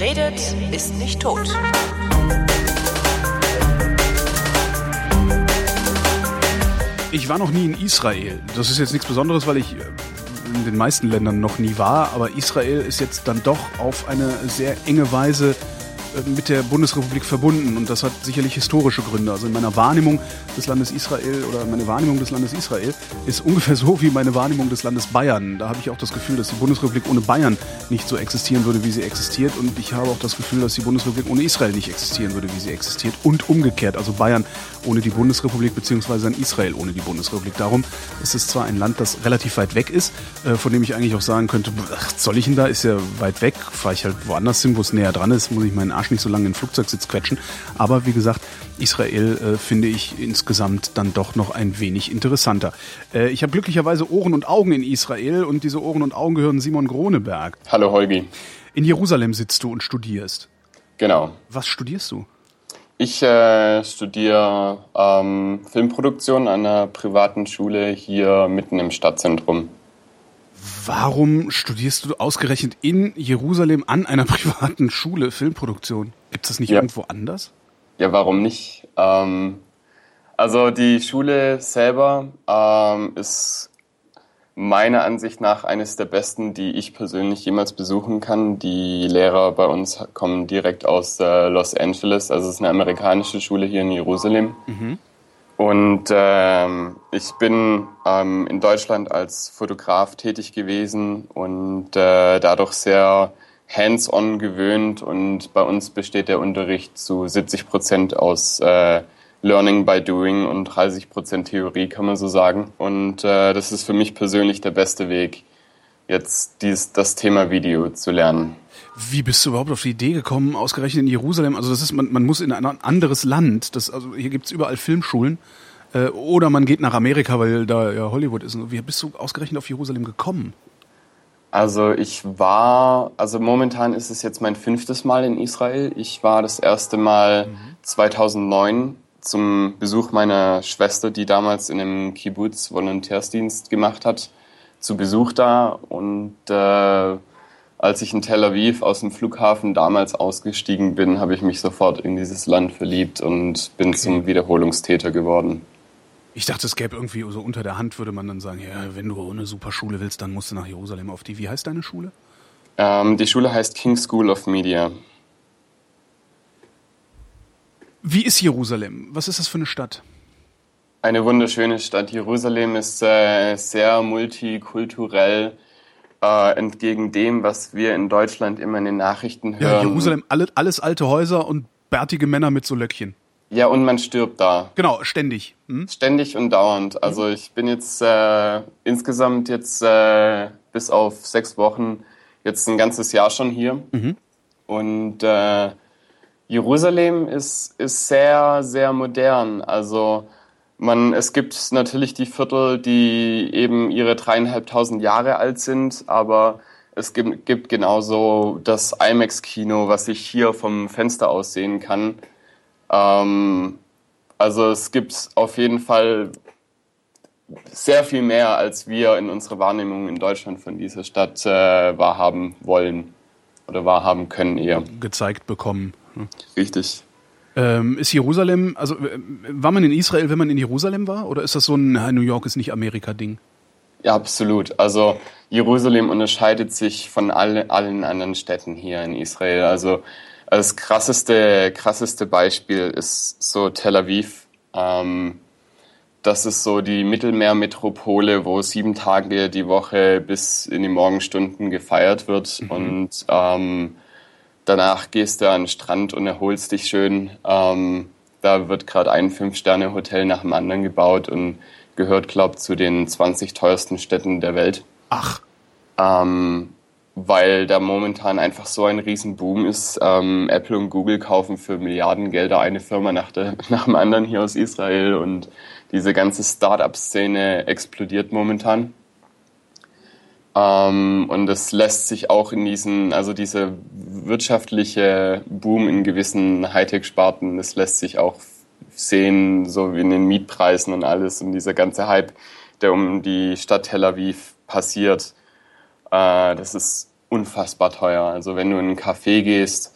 Redet, ist nicht tot. Ich war noch nie in Israel. Das ist jetzt nichts Besonderes, weil ich in den meisten Ländern noch nie war. Aber Israel ist jetzt dann doch auf eine sehr enge Weise äh, mit der Bundesrepublik verbunden und das hat sicherlich historische Gründe. Also in meiner Wahrnehmung des Landes Israel oder meine Wahrnehmung des Landes Israel ist ungefähr so wie meine Wahrnehmung des Landes Bayern. Da habe ich auch das Gefühl, dass die Bundesrepublik ohne Bayern nicht so existieren würde, wie sie existiert und ich habe auch das Gefühl, dass die Bundesrepublik ohne Israel nicht existieren würde, wie sie existiert und umgekehrt. Also Bayern ohne die Bundesrepublik beziehungsweise ein Israel ohne die Bundesrepublik. Darum ist es zwar ein Land, das relativ weit weg ist, äh, von dem ich eigentlich auch sagen könnte, ach, soll ich denn da? Ist ja weit weg. Fahre ich halt woanders hin, wo es näher dran ist, muss ich meinen Arsch nicht so lange in den Flugzeugsitz quetschen. Aber wie gesagt, Israel äh, finde ich insgesamt dann doch noch ein wenig interessanter. Äh, ich habe glücklicherweise Ohren und Augen in Israel und diese Ohren und Augen gehören Simon Groneberg. Hallo Holgi. In Jerusalem sitzt du und studierst. Genau. Was studierst du? Ich äh, studiere ähm, Filmproduktion an einer privaten Schule hier mitten im Stadtzentrum. Warum studierst du ausgerechnet in Jerusalem an einer privaten Schule Filmproduktion? Gibt es das nicht ja. irgendwo anders? Ja, warum nicht? Ähm, also die Schule selber ähm, ist meiner Ansicht nach eines der besten, die ich persönlich jemals besuchen kann. Die Lehrer bei uns kommen direkt aus äh, Los Angeles, also es ist eine amerikanische Schule hier in Jerusalem. Mhm. Und ähm, ich bin ähm, in Deutschland als Fotograf tätig gewesen und äh, dadurch sehr hands-on gewöhnt. Und bei uns besteht der Unterricht zu 70 Prozent aus äh, Learning by Doing und 30 Prozent Theorie, kann man so sagen. Und äh, das ist für mich persönlich der beste Weg, jetzt dies, das Thema Video zu lernen. Wie bist du überhaupt auf die Idee gekommen, ausgerechnet in Jerusalem? Also das ist, man, man muss in ein anderes Land. Das, also hier gibt's überall Filmschulen. Äh, oder man geht nach Amerika, weil da ja Hollywood ist. Wie bist du ausgerechnet auf Jerusalem gekommen? Also ich war, also momentan ist es jetzt mein fünftes Mal in Israel. Ich war das erste Mal mhm. 2009 zum Besuch meiner Schwester, die damals in einem Kibbutz Volontärsdienst gemacht hat, zu Besuch da. Und äh, als ich in Tel Aviv aus dem Flughafen damals ausgestiegen bin, habe ich mich sofort in dieses Land verliebt und bin okay. zum Wiederholungstäter geworden. Ich dachte, es gäbe irgendwie so unter der Hand, würde man dann sagen, ja, wenn du eine super Schule willst, dann musst du nach Jerusalem auf die. Wie heißt deine Schule? Ähm, die Schule heißt King School of Media. Wie ist Jerusalem? Was ist das für eine Stadt? Eine wunderschöne Stadt. Jerusalem ist äh, sehr multikulturell, äh, entgegen dem, was wir in Deutschland immer in den Nachrichten hören. Ja, Jerusalem, alle, alles alte Häuser und bärtige Männer mit so Löckchen. Ja, und man stirbt da. Genau, ständig. Hm? Ständig und dauernd. Also ich bin jetzt äh, insgesamt jetzt äh, bis auf sechs Wochen jetzt ein ganzes Jahr schon hier. Mhm. Und äh, Jerusalem ist, ist sehr, sehr modern. Also man, es gibt natürlich die Viertel, die eben ihre dreieinhalbtausend Jahre alt sind, aber es gibt, gibt genauso das IMAX-Kino, was ich hier vom Fenster aus sehen kann. Ähm, also es gibt auf jeden Fall sehr viel mehr, als wir in unserer Wahrnehmung in Deutschland von dieser Stadt äh, wahrhaben wollen oder wahrhaben können eher. Gezeigt bekommen. Richtig. Ähm, ist Jerusalem, also war man in Israel, wenn man in Jerusalem war? Oder ist das so ein New York ist nicht Amerika-Ding? Ja, absolut. Also Jerusalem unterscheidet sich von alle, allen anderen Städten hier in Israel. Also das krasseste, krasseste Beispiel ist so Tel Aviv. Ähm, das ist so die Mittelmeermetropole, wo sieben Tage die Woche bis in die Morgenstunden gefeiert wird. Mhm. Und ähm, Danach gehst du an den Strand und erholst dich schön. Ähm, da wird gerade ein Fünf-Sterne-Hotel nach dem anderen gebaut und gehört, glaube ich, zu den 20 teuersten Städten der Welt. Ach. Ähm, weil da momentan einfach so ein Riesenboom ist. Ähm, Apple und Google kaufen für Milliardengelder eine Firma nach, der, nach dem anderen hier aus Israel und diese ganze Start-up-Szene explodiert momentan. Ähm, und das lässt sich auch in diesen, also diese wirtschaftliche Boom in gewissen Hightech-Sparten, das lässt sich auch sehen, so wie in den Mietpreisen und alles und dieser ganze Hype, der um die Stadt Tel Aviv passiert. Äh, das ist unfassbar teuer. Also wenn du in einen Café gehst,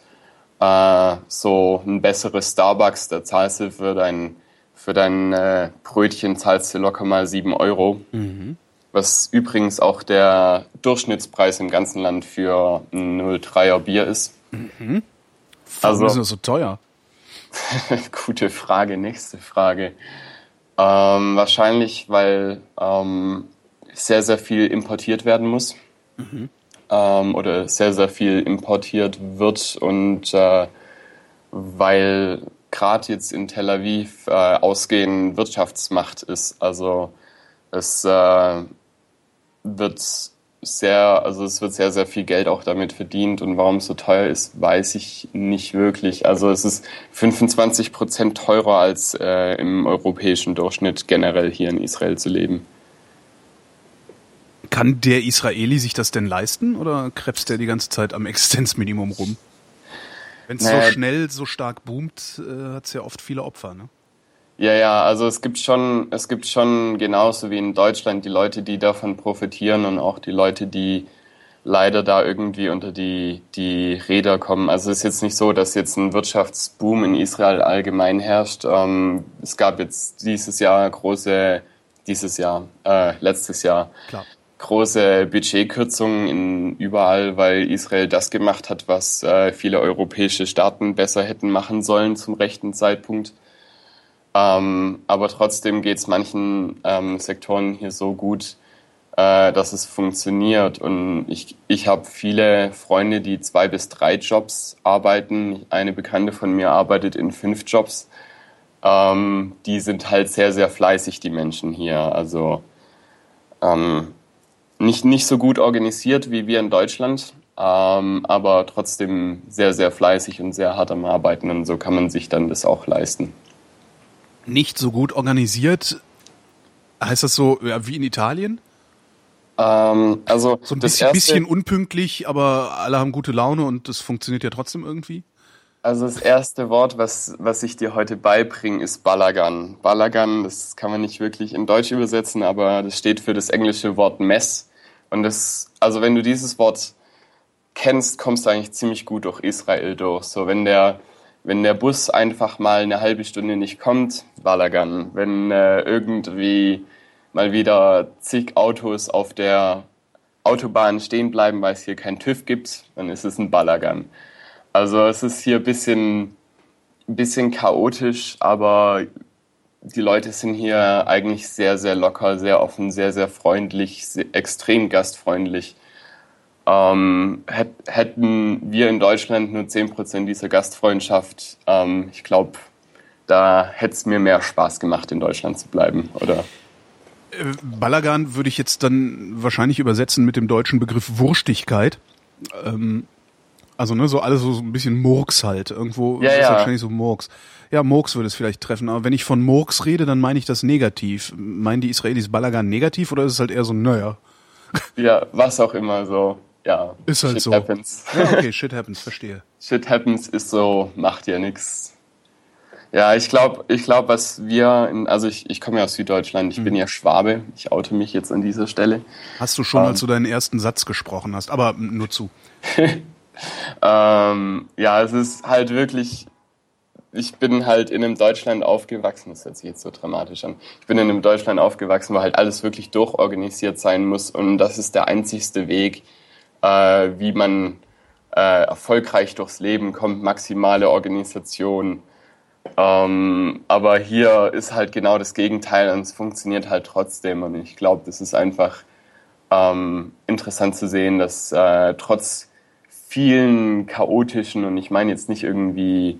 äh, so ein besseres Starbucks, da zahlst du für dein, für dein äh, Brötchen zahlst du locker mal 7 Euro. Mhm. Was übrigens auch der Durchschnittspreis im ganzen Land für ein 03er Bier ist. Mhm. Warum also, ist das so teuer? gute Frage, nächste Frage. Ähm, wahrscheinlich, weil ähm, sehr, sehr viel importiert werden muss. Mhm. Ähm, oder sehr, sehr viel importiert wird und äh, weil gerade jetzt in Tel Aviv äh, Ausgehen Wirtschaftsmacht ist. Also es äh, wird sehr, also es wird sehr, sehr viel Geld auch damit verdient und warum es so teuer ist, weiß ich nicht wirklich. Also es ist 25 Prozent teurer als äh, im europäischen Durchschnitt generell hier in Israel zu leben. Kann der Israeli sich das denn leisten oder krebst er die ganze Zeit am Existenzminimum rum? Wenn es naja. so schnell, so stark boomt, äh, hat es ja oft viele Opfer, ne? Ja, ja, also es gibt schon, es gibt schon genauso wie in Deutschland die Leute, die davon profitieren und auch die Leute, die leider da irgendwie unter die, die Räder kommen. Also es ist jetzt nicht so, dass jetzt ein Wirtschaftsboom in Israel allgemein herrscht. Ähm, es gab jetzt dieses Jahr große, dieses Jahr, äh, letztes Jahr, Klar. große Budgetkürzungen in überall, weil Israel das gemacht hat, was äh, viele europäische Staaten besser hätten machen sollen zum rechten Zeitpunkt. Ähm, aber trotzdem geht es manchen ähm, Sektoren hier so gut, äh, dass es funktioniert. Und ich, ich habe viele Freunde, die zwei bis drei Jobs arbeiten. Eine Bekannte von mir arbeitet in fünf Jobs. Ähm, die sind halt sehr, sehr fleißig, die Menschen hier. Also ähm, nicht, nicht so gut organisiert wie wir in Deutschland, ähm, aber trotzdem sehr, sehr fleißig und sehr hart am Arbeiten. Und so kann man sich dann das auch leisten nicht so gut organisiert. Heißt das so ja, wie in Italien? Ähm, also so ein bisschen, bisschen, unpünktlich, aber alle haben gute Laune und das funktioniert ja trotzdem irgendwie. Also das erste Wort, was, was ich dir heute beibringe, ist Balagan. Balagan, das kann man nicht wirklich in Deutsch übersetzen, aber das steht für das englische Wort Mess. Und das, also wenn du dieses Wort kennst, kommst du eigentlich ziemlich gut durch Israel durch. So wenn der wenn der Bus einfach mal eine halbe Stunde nicht kommt, Balagan. Wenn äh, irgendwie mal wieder zig Autos auf der Autobahn stehen bleiben, weil es hier kein TÜV gibt, dann ist es ein Balagan. Also es ist hier ein bisschen, bisschen chaotisch, aber die Leute sind hier eigentlich sehr, sehr locker, sehr offen, sehr, sehr freundlich, sehr, extrem gastfreundlich. Ähm, hätten wir in Deutschland nur 10% dieser Gastfreundschaft, ähm, ich glaube, da hätte es mir mehr Spaß gemacht, in Deutschland zu bleiben, oder? Äh, Balagan würde ich jetzt dann wahrscheinlich übersetzen mit dem deutschen Begriff Wurstigkeit. Ähm, also ne, so alles so, ein bisschen Murks halt. Irgendwo ja, ist ja. wahrscheinlich so Murks. Ja, Murks würde es vielleicht treffen, aber wenn ich von Murks rede, dann meine ich das negativ. Meinen die Israelis Balagan negativ oder ist es halt eher so, naja? Ja, was auch immer so ja. Ist halt shit so. Happens. Ja, okay, shit happens, verstehe. shit happens ist so, macht ja nichts. Ja, ich glaube, ich glaube, was wir, in, also ich, ich komme ja aus Süddeutschland, ich mhm. bin ja Schwabe, ich oute mich jetzt an dieser Stelle. Hast du schon, ähm, als du deinen ersten Satz gesprochen hast, aber nur zu. ähm, ja, es ist halt wirklich, ich bin halt in einem Deutschland aufgewachsen, das hört sich jetzt so dramatisch an. Ich bin in einem Deutschland aufgewachsen, wo halt alles wirklich durchorganisiert sein muss und das ist der einzigste Weg, äh, wie man äh, erfolgreich durchs Leben kommt, maximale Organisation. Ähm, aber hier ist halt genau das Gegenteil und es funktioniert halt trotzdem. Und ich glaube, das ist einfach ähm, interessant zu sehen, dass äh, trotz vielen chaotischen, und ich meine jetzt nicht irgendwie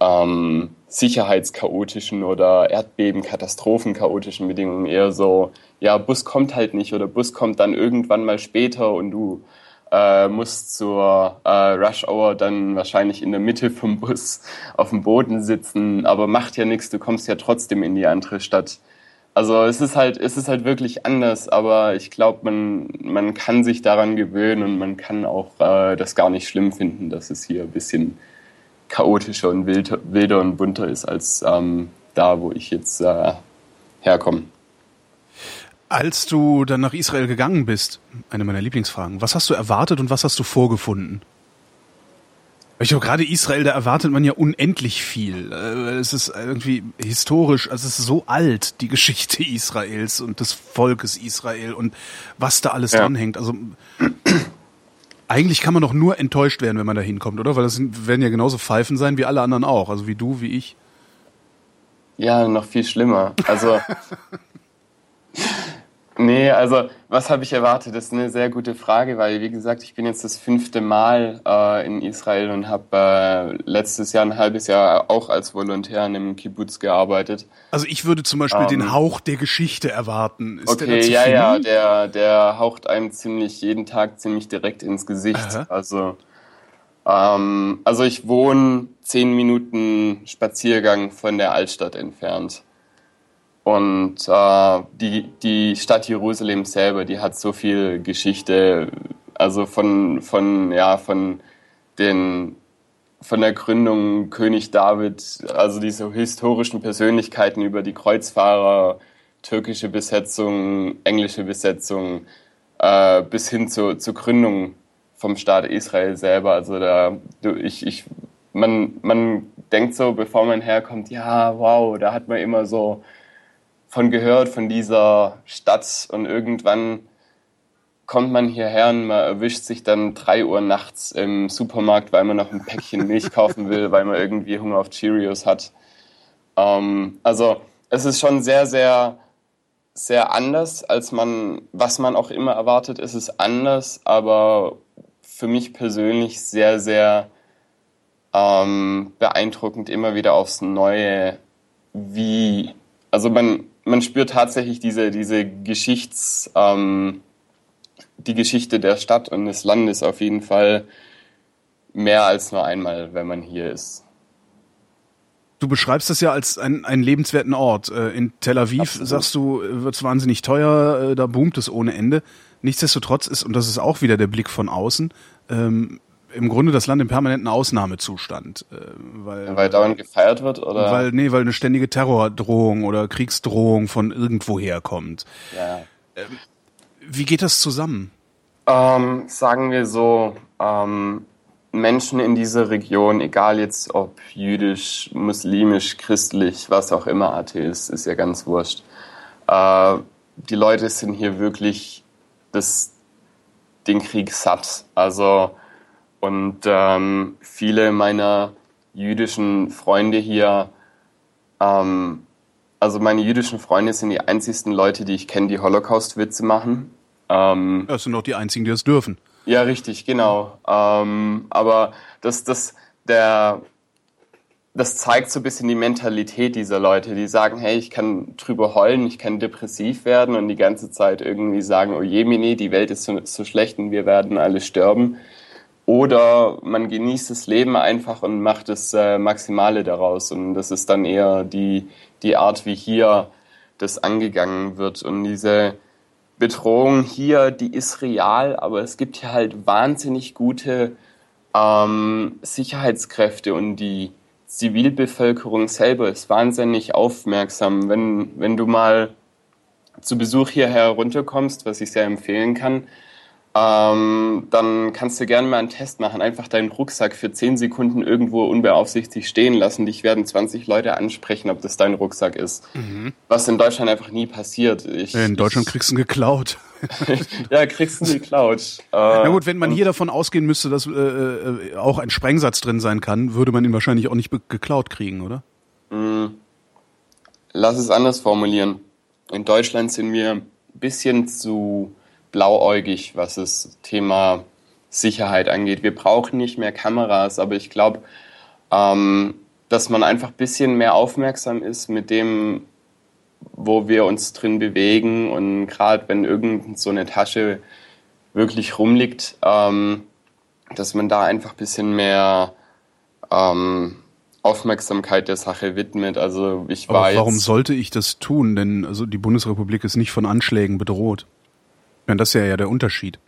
ähm, sicherheitschaotischen oder Erdbeben-Katastrophen-chaotischen Bedingungen, eher so, ja, Bus kommt halt nicht oder Bus kommt dann irgendwann mal später und du äh, muss zur äh, Rush Hour dann wahrscheinlich in der Mitte vom Bus auf dem Boden sitzen, aber macht ja nichts, du kommst ja trotzdem in die andere Stadt. Also es ist halt, es ist halt wirklich anders, aber ich glaube, man, man kann sich daran gewöhnen und man kann auch äh, das gar nicht schlimm finden, dass es hier ein bisschen chaotischer und wilder, wilder und bunter ist als ähm, da, wo ich jetzt äh, herkomme. Als du dann nach Israel gegangen bist, eine meiner Lieblingsfragen, was hast du erwartet und was hast du vorgefunden? Ich glaube, gerade Israel, da erwartet man ja unendlich viel. Äh, es ist irgendwie historisch, also es ist so alt, die Geschichte Israels und des Volkes Israel und was da alles ja. dranhängt. Also eigentlich kann man doch nur enttäuscht werden, wenn man da hinkommt, oder? Weil das werden ja genauso Pfeifen sein wie alle anderen auch, also wie du, wie ich. Ja, noch viel schlimmer. Also Nee, also was habe ich erwartet? Das ist eine sehr gute Frage, weil wie gesagt, ich bin jetzt das fünfte Mal äh, in Israel und habe äh, letztes Jahr ein halbes Jahr auch als Volontär in einem Kibbutz gearbeitet. Also ich würde zum Beispiel ähm, den Hauch der Geschichte erwarten. Ist okay, ja, viel? ja, der, der haucht einem ziemlich jeden Tag ziemlich direkt ins Gesicht. Aha. Also, ähm, also ich wohne zehn Minuten Spaziergang von der Altstadt entfernt. Und äh, die, die Stadt Jerusalem selber, die hat so viel Geschichte, also von, von, ja, von den von der Gründung König David, also diese historischen Persönlichkeiten über die Kreuzfahrer, türkische Besetzung, englische Besetzung, äh, bis hin zur, zur Gründung vom Staat Israel selber. Also da, ich, ich, man, man denkt so, bevor man herkommt, ja, wow, da hat man immer so von gehört, von dieser Stadt und irgendwann kommt man hierher und man erwischt sich dann drei Uhr nachts im Supermarkt, weil man noch ein Päckchen Milch kaufen will, weil man irgendwie Hunger auf Cheerios hat. Ähm, also es ist schon sehr, sehr, sehr anders, als man, was man auch immer erwartet, ist es anders, aber für mich persönlich sehr, sehr ähm, beeindruckend immer wieder aufs Neue, wie, also man, man spürt tatsächlich diese, diese Geschichts, ähm, die Geschichte der Stadt und des Landes auf jeden Fall mehr als nur einmal, wenn man hier ist. Du beschreibst das ja als einen, einen lebenswerten Ort. Äh, in Tel Aviv Absolut. sagst du, wird es wahnsinnig teuer, äh, da boomt es ohne Ende. Nichtsdestotrotz ist, und das ist auch wieder der Blick von außen, ähm, im Grunde das Land im permanenten Ausnahmezustand. Äh, weil, weil dauernd gefeiert wird, oder? Weil, nee, weil eine ständige Terrordrohung oder Kriegsdrohung von irgendwoher kommt. Ja. Ähm, wie geht das zusammen? Ähm, sagen wir so, ähm, Menschen in dieser Region, egal jetzt ob jüdisch, muslimisch, christlich, was auch immer Atheist, ist ja ganz wurscht. Äh, die Leute sind hier wirklich das, den Krieg satt. Also und ähm, viele meiner jüdischen Freunde hier, ähm, also meine jüdischen Freunde sind die einzigsten Leute, die ich kenne, die Holocaust-Witze machen. Ähm, das sind auch die einzigen, die das dürfen. Ja, richtig, genau. Ähm, aber das, das, der, das zeigt so ein bisschen die Mentalität dieser Leute, die sagen, hey, ich kann drüber heulen, ich kann depressiv werden und die ganze Zeit irgendwie sagen, oh je, Mini, die Welt ist so, so schlecht und wir werden alle sterben. Oder man genießt das Leben einfach und macht das äh, Maximale daraus. Und das ist dann eher die, die Art, wie hier das angegangen wird. Und diese Bedrohung hier, die ist real, aber es gibt hier halt wahnsinnig gute ähm, Sicherheitskräfte und die Zivilbevölkerung selber ist wahnsinnig aufmerksam. Wenn, wenn du mal zu Besuch hierher runterkommst, was ich sehr empfehlen kann, ähm, dann kannst du gerne mal einen Test machen. Einfach deinen Rucksack für 10 Sekunden irgendwo unbeaufsichtigt stehen lassen. Dich werden 20 Leute ansprechen, ob das dein Rucksack ist. Mhm. Was in Deutschland einfach nie passiert. Ich, in Deutschland ich, kriegst du ihn geklaut. ja, kriegst du ihn geklaut. Äh, Na gut, wenn man hier davon ausgehen müsste, dass äh, äh, auch ein Sprengsatz drin sein kann, würde man ihn wahrscheinlich auch nicht geklaut kriegen, oder? Mm. Lass es anders formulieren. In Deutschland sind wir ein bisschen zu blauäugig, was das Thema Sicherheit angeht. Wir brauchen nicht mehr Kameras, aber ich glaube, ähm, dass man einfach ein bisschen mehr aufmerksam ist mit dem, wo wir uns drin bewegen und gerade wenn irgend so eine Tasche wirklich rumliegt, ähm, dass man da einfach ein bisschen mehr ähm, Aufmerksamkeit der Sache widmet. Also ich Aber weiß. Warum sollte ich das tun? Denn also die Bundesrepublik ist nicht von Anschlägen bedroht. Ja, das ist ja, ja der Unterschied.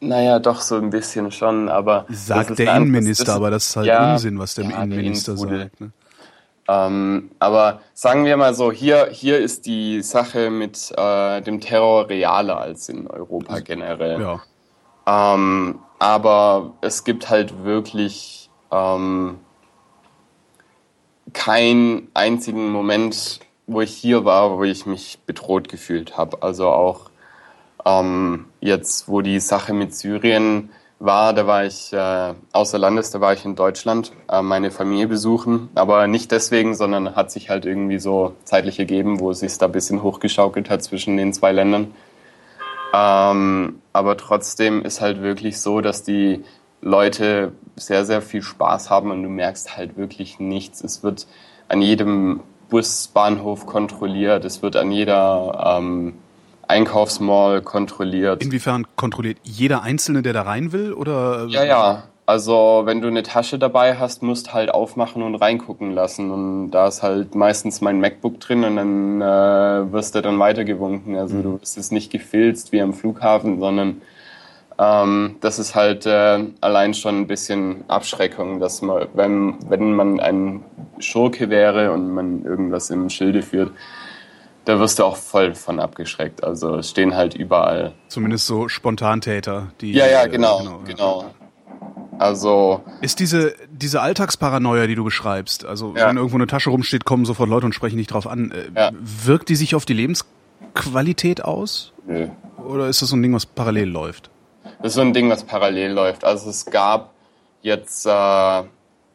Naja, doch so ein bisschen schon, aber. Sagt der Innenminister, das, aber das ist halt ja, Unsinn, was der ja, Innenminister sagt. Ne? Ähm, aber sagen wir mal so, hier, hier ist die Sache mit äh, dem Terror realer als in Europa generell. Ja. Ähm, aber es gibt halt wirklich ähm, keinen einzigen Moment, wo ich hier war, wo ich mich bedroht gefühlt habe. Also auch ähm, jetzt, wo die Sache mit Syrien war, da war ich äh, außer Landes, da war ich in Deutschland, äh, meine Familie besuchen, aber nicht deswegen, sondern hat sich halt irgendwie so zeitlich ergeben, wo es sich da ein bisschen hochgeschaukelt hat zwischen den zwei Ländern. Ähm, aber trotzdem ist halt wirklich so, dass die Leute sehr, sehr viel Spaß haben und du merkst halt wirklich nichts. Es wird an jedem Busbahnhof kontrolliert, es wird an jeder ähm, Einkaufsmall kontrolliert. Inwiefern kontrolliert jeder Einzelne, der da rein will? Oder? Ja, ja. Also wenn du eine Tasche dabei hast, musst halt aufmachen und reingucken lassen. Und da ist halt meistens mein MacBook drin und dann äh, wirst du dann weitergewunken. Also mhm. du bist jetzt nicht gefilzt wie am Flughafen, sondern ähm, das ist halt äh, allein schon ein bisschen Abschreckung, dass man, wenn, wenn man ein Schurke wäre und man irgendwas im Schilde führt, da wirst du auch voll von abgeschreckt. Also es stehen halt überall. Zumindest so Spontantäter, die. Ja, ja, genau, äh, genau. genau. Also. Ist diese, diese Alltagsparanoia, die du beschreibst, also ja. wenn irgendwo eine Tasche rumsteht, kommen sofort Leute und sprechen nicht drauf an. Äh, ja. Wirkt die sich auf die Lebensqualität aus? Nö. Oder ist das so ein Ding, was parallel läuft? Das ist so ein Ding, was parallel läuft. Also es gab jetzt äh,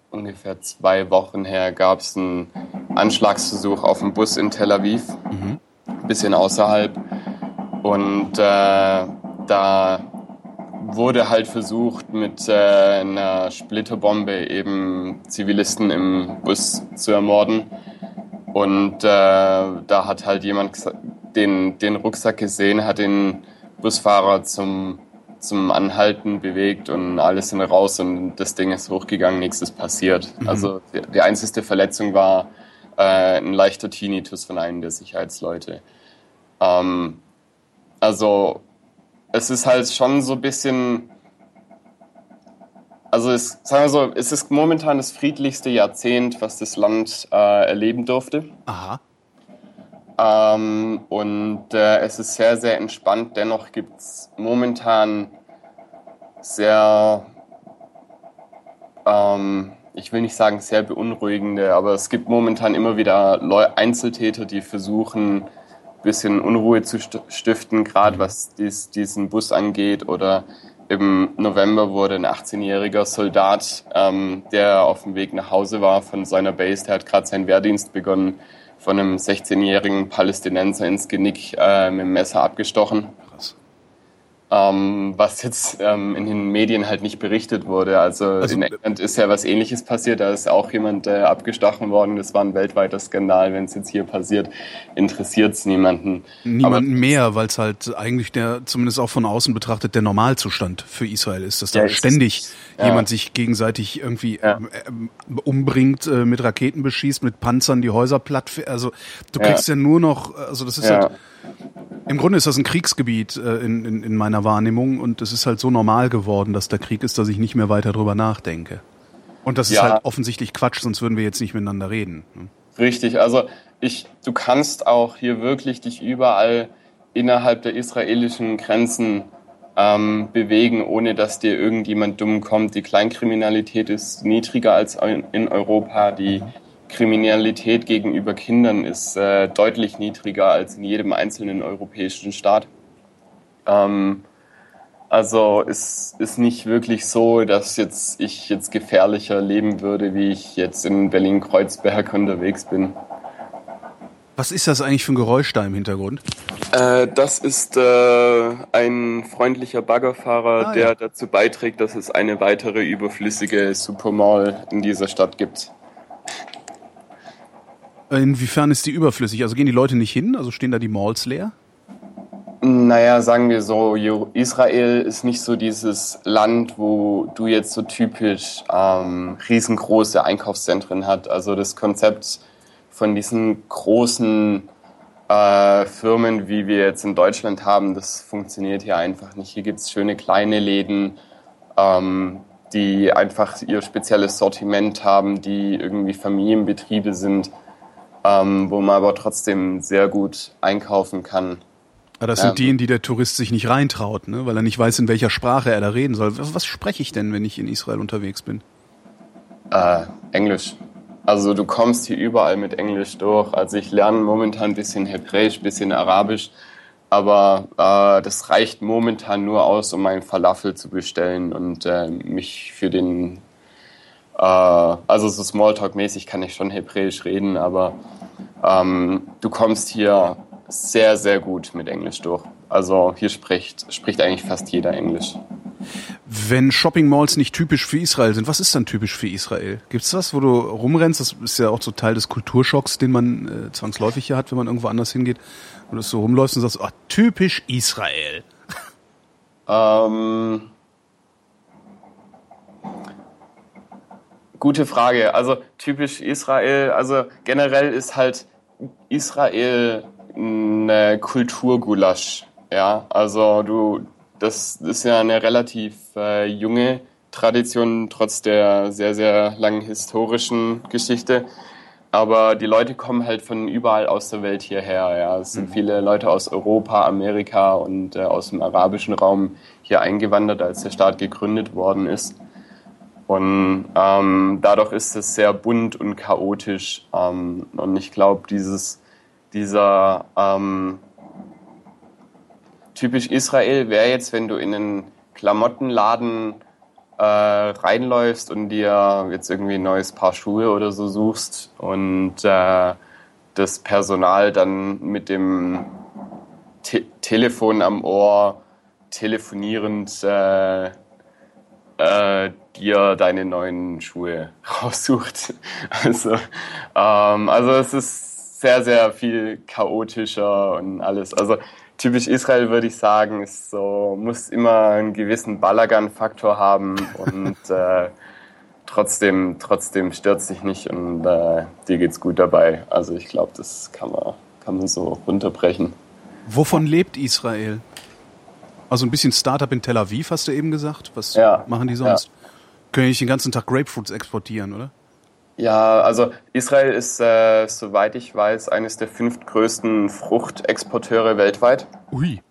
ungefähr zwei Wochen her gab es einen Anschlagsversuch auf dem Bus in Tel Aviv, mhm. ein bisschen außerhalb. Und äh, da wurde halt versucht, mit äh, einer Splitterbombe eben Zivilisten im Bus zu ermorden. Und äh, da hat halt jemand den, den Rucksack gesehen, hat den Busfahrer zum zum Anhalten bewegt und alles sind raus und das Ding ist hochgegangen, nichts ist passiert. Mhm. Also die, die einzige Verletzung war äh, ein leichter Tinnitus von einem der Sicherheitsleute. Ähm, also es ist halt schon so ein bisschen, also es, sagen wir so, es ist momentan das friedlichste Jahrzehnt, was das Land äh, erleben durfte. Aha. Ähm, und äh, es ist sehr, sehr entspannt. Dennoch gibt es momentan sehr, ähm, ich will nicht sagen sehr beunruhigende, aber es gibt momentan immer wieder Leu Einzeltäter, die versuchen, ein bisschen Unruhe zu stiften, gerade was dies, diesen Bus angeht. Oder im November wurde ein 18-jähriger Soldat, ähm, der auf dem Weg nach Hause war von seiner Base, der hat gerade seinen Wehrdienst begonnen, von einem 16-jährigen Palästinenser ins Genick äh, mit dem Messer abgestochen. Ähm, was jetzt ähm, in den Medien halt nicht berichtet wurde. Also, also, in England ist ja was Ähnliches passiert. Da ist auch jemand äh, abgestochen worden. Das war ein weltweiter Skandal. Wenn es jetzt hier passiert, interessiert es niemanden. Niemanden Aber, mehr, weil es halt eigentlich der, zumindest auch von außen betrachtet, der Normalzustand für Israel ist, dass da ja, ständig ist, ja. jemand sich gegenseitig irgendwie ja. äh, umbringt, äh, mit Raketen beschießt, mit Panzern die Häuser platt. Also du kriegst ja, nur noch, also das ist halt im Grunde ist das ein Kriegsgebiet äh, in, in, in meiner Wahrnehmung und es ist halt so normal geworden, dass der Krieg ist, dass ich nicht mehr weiter drüber nachdenke. Und das ja. ist halt offensichtlich Quatsch, sonst würden wir jetzt nicht miteinander reden. Ne? Richtig, also ich, du kannst auch hier wirklich dich überall innerhalb der israelischen Grenzen ähm, bewegen, ohne dass dir irgendjemand dumm kommt. Die Kleinkriminalität ist niedriger als in Europa. Die mhm. Kriminalität gegenüber Kindern ist äh, deutlich niedriger als in jedem einzelnen europäischen Staat. Ähm, also es ist nicht wirklich so, dass jetzt ich jetzt gefährlicher leben würde, wie ich jetzt in Berlin-Kreuzberg unterwegs bin. Was ist das eigentlich für ein Geräusch da im Hintergrund? Äh, das ist äh, ein freundlicher Baggerfahrer, ah, der ja. dazu beiträgt, dass es eine weitere überflüssige Supermall in dieser Stadt gibt. Inwiefern ist die überflüssig? Also gehen die Leute nicht hin? Also stehen da die Malls leer? Naja, sagen wir so, Israel ist nicht so dieses Land, wo du jetzt so typisch ähm, riesengroße Einkaufszentren hat. Also das Konzept von diesen großen äh, Firmen, wie wir jetzt in Deutschland haben, das funktioniert hier einfach nicht. Hier gibt es schöne kleine Läden, ähm, die einfach ihr spezielles Sortiment haben, die irgendwie Familienbetriebe sind, ähm, wo man aber trotzdem sehr gut einkaufen kann. Aber das sind ähm, die, in die der Tourist sich nicht reintraut, ne? weil er nicht weiß, in welcher Sprache er da reden soll. Was, was spreche ich denn, wenn ich in Israel unterwegs bin? Äh, Englisch. Also du kommst hier überall mit Englisch durch. Also ich lerne momentan ein bisschen Hebräisch, ein bisschen Arabisch, aber äh, das reicht momentan nur aus, um meinen Falafel zu bestellen und äh, mich für den, äh, also so Smalltalk-mäßig kann ich schon Hebräisch reden, aber ähm, du kommst hier sehr, sehr gut mit Englisch durch. Also hier spricht, spricht eigentlich fast jeder Englisch. Wenn Shopping Malls nicht typisch für Israel sind, was ist dann typisch für Israel? Gibt es was, wo du rumrennst? Das ist ja auch so Teil des Kulturschocks, den man äh, zwangsläufig hier hat, wenn man irgendwo anders hingeht. Und du so rumläufst und sagst, oh, typisch Israel. Ähm, gute Frage. Also typisch Israel, also generell ist halt Israel eine Kulturgulasch. Ja, also du, das ist ja eine relativ äh, junge Tradition, trotz der sehr, sehr langen historischen Geschichte. Aber die Leute kommen halt von überall aus der Welt hierher. Ja. Es sind mhm. viele Leute aus Europa, Amerika und äh, aus dem arabischen Raum hier eingewandert, als der Staat gegründet worden ist. Und ähm, dadurch ist es sehr bunt und chaotisch. Ähm, und ich glaube, dieses dieser ähm, typisch Israel wäre jetzt, wenn du in einen Klamottenladen äh, reinläufst und dir jetzt irgendwie ein neues Paar Schuhe oder so suchst und äh, das Personal dann mit dem Te Telefon am Ohr telefonierend äh, äh, dir deine neuen Schuhe raussucht. Also, ähm, also es ist sehr, sehr viel chaotischer und alles. Also typisch Israel würde ich sagen, ist so, muss immer einen gewissen Balagan-Faktor haben und äh, trotzdem, trotzdem stört sich nicht und äh, dir geht's gut dabei. Also ich glaube, das kann man, kann man so runterbrechen. Wovon lebt Israel? Also ein bisschen Startup in Tel Aviv, hast du eben gesagt. Was ja, machen die sonst? Ja. Können nicht den ganzen Tag Grapefruits exportieren, oder? Ja, also Israel ist, äh, soweit ich weiß, eines der fünf größten Fruchtexporteure weltweit. Ui.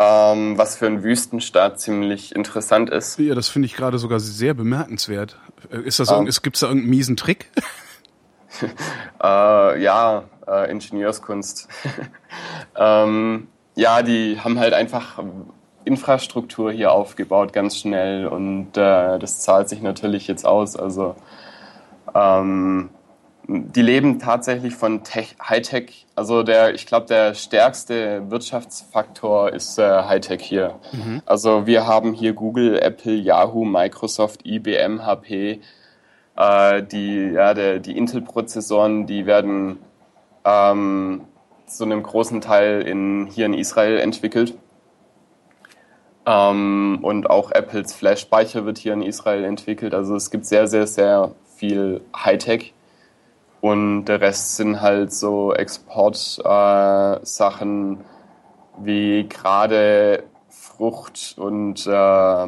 Ähm, was für ein Wüstenstaat ziemlich interessant ist. Ja, das finde ich gerade sogar sehr bemerkenswert. Äh, ist das ähm, gibt es da irgendeinen miesen Trick? äh, ja, äh, Ingenieurskunst. ähm, ja, die haben halt einfach Infrastruktur hier aufgebaut, ganz schnell und äh, das zahlt sich natürlich jetzt aus. Also ähm, die leben tatsächlich von Hightech. Also der, ich glaube, der stärkste Wirtschaftsfaktor ist äh, Hightech hier. Mhm. Also wir haben hier Google, Apple, Yahoo, Microsoft, IBM, HP. Äh, die, ja, der, die Intel-Prozessoren, die werden ähm, zu einem großen Teil in, hier in Israel entwickelt. Ähm, und auch Apples Flash-Speicher wird hier in Israel entwickelt. Also es gibt sehr, sehr, sehr viel Hightech und der Rest sind halt so Exportsachen äh, wie gerade Frucht und äh,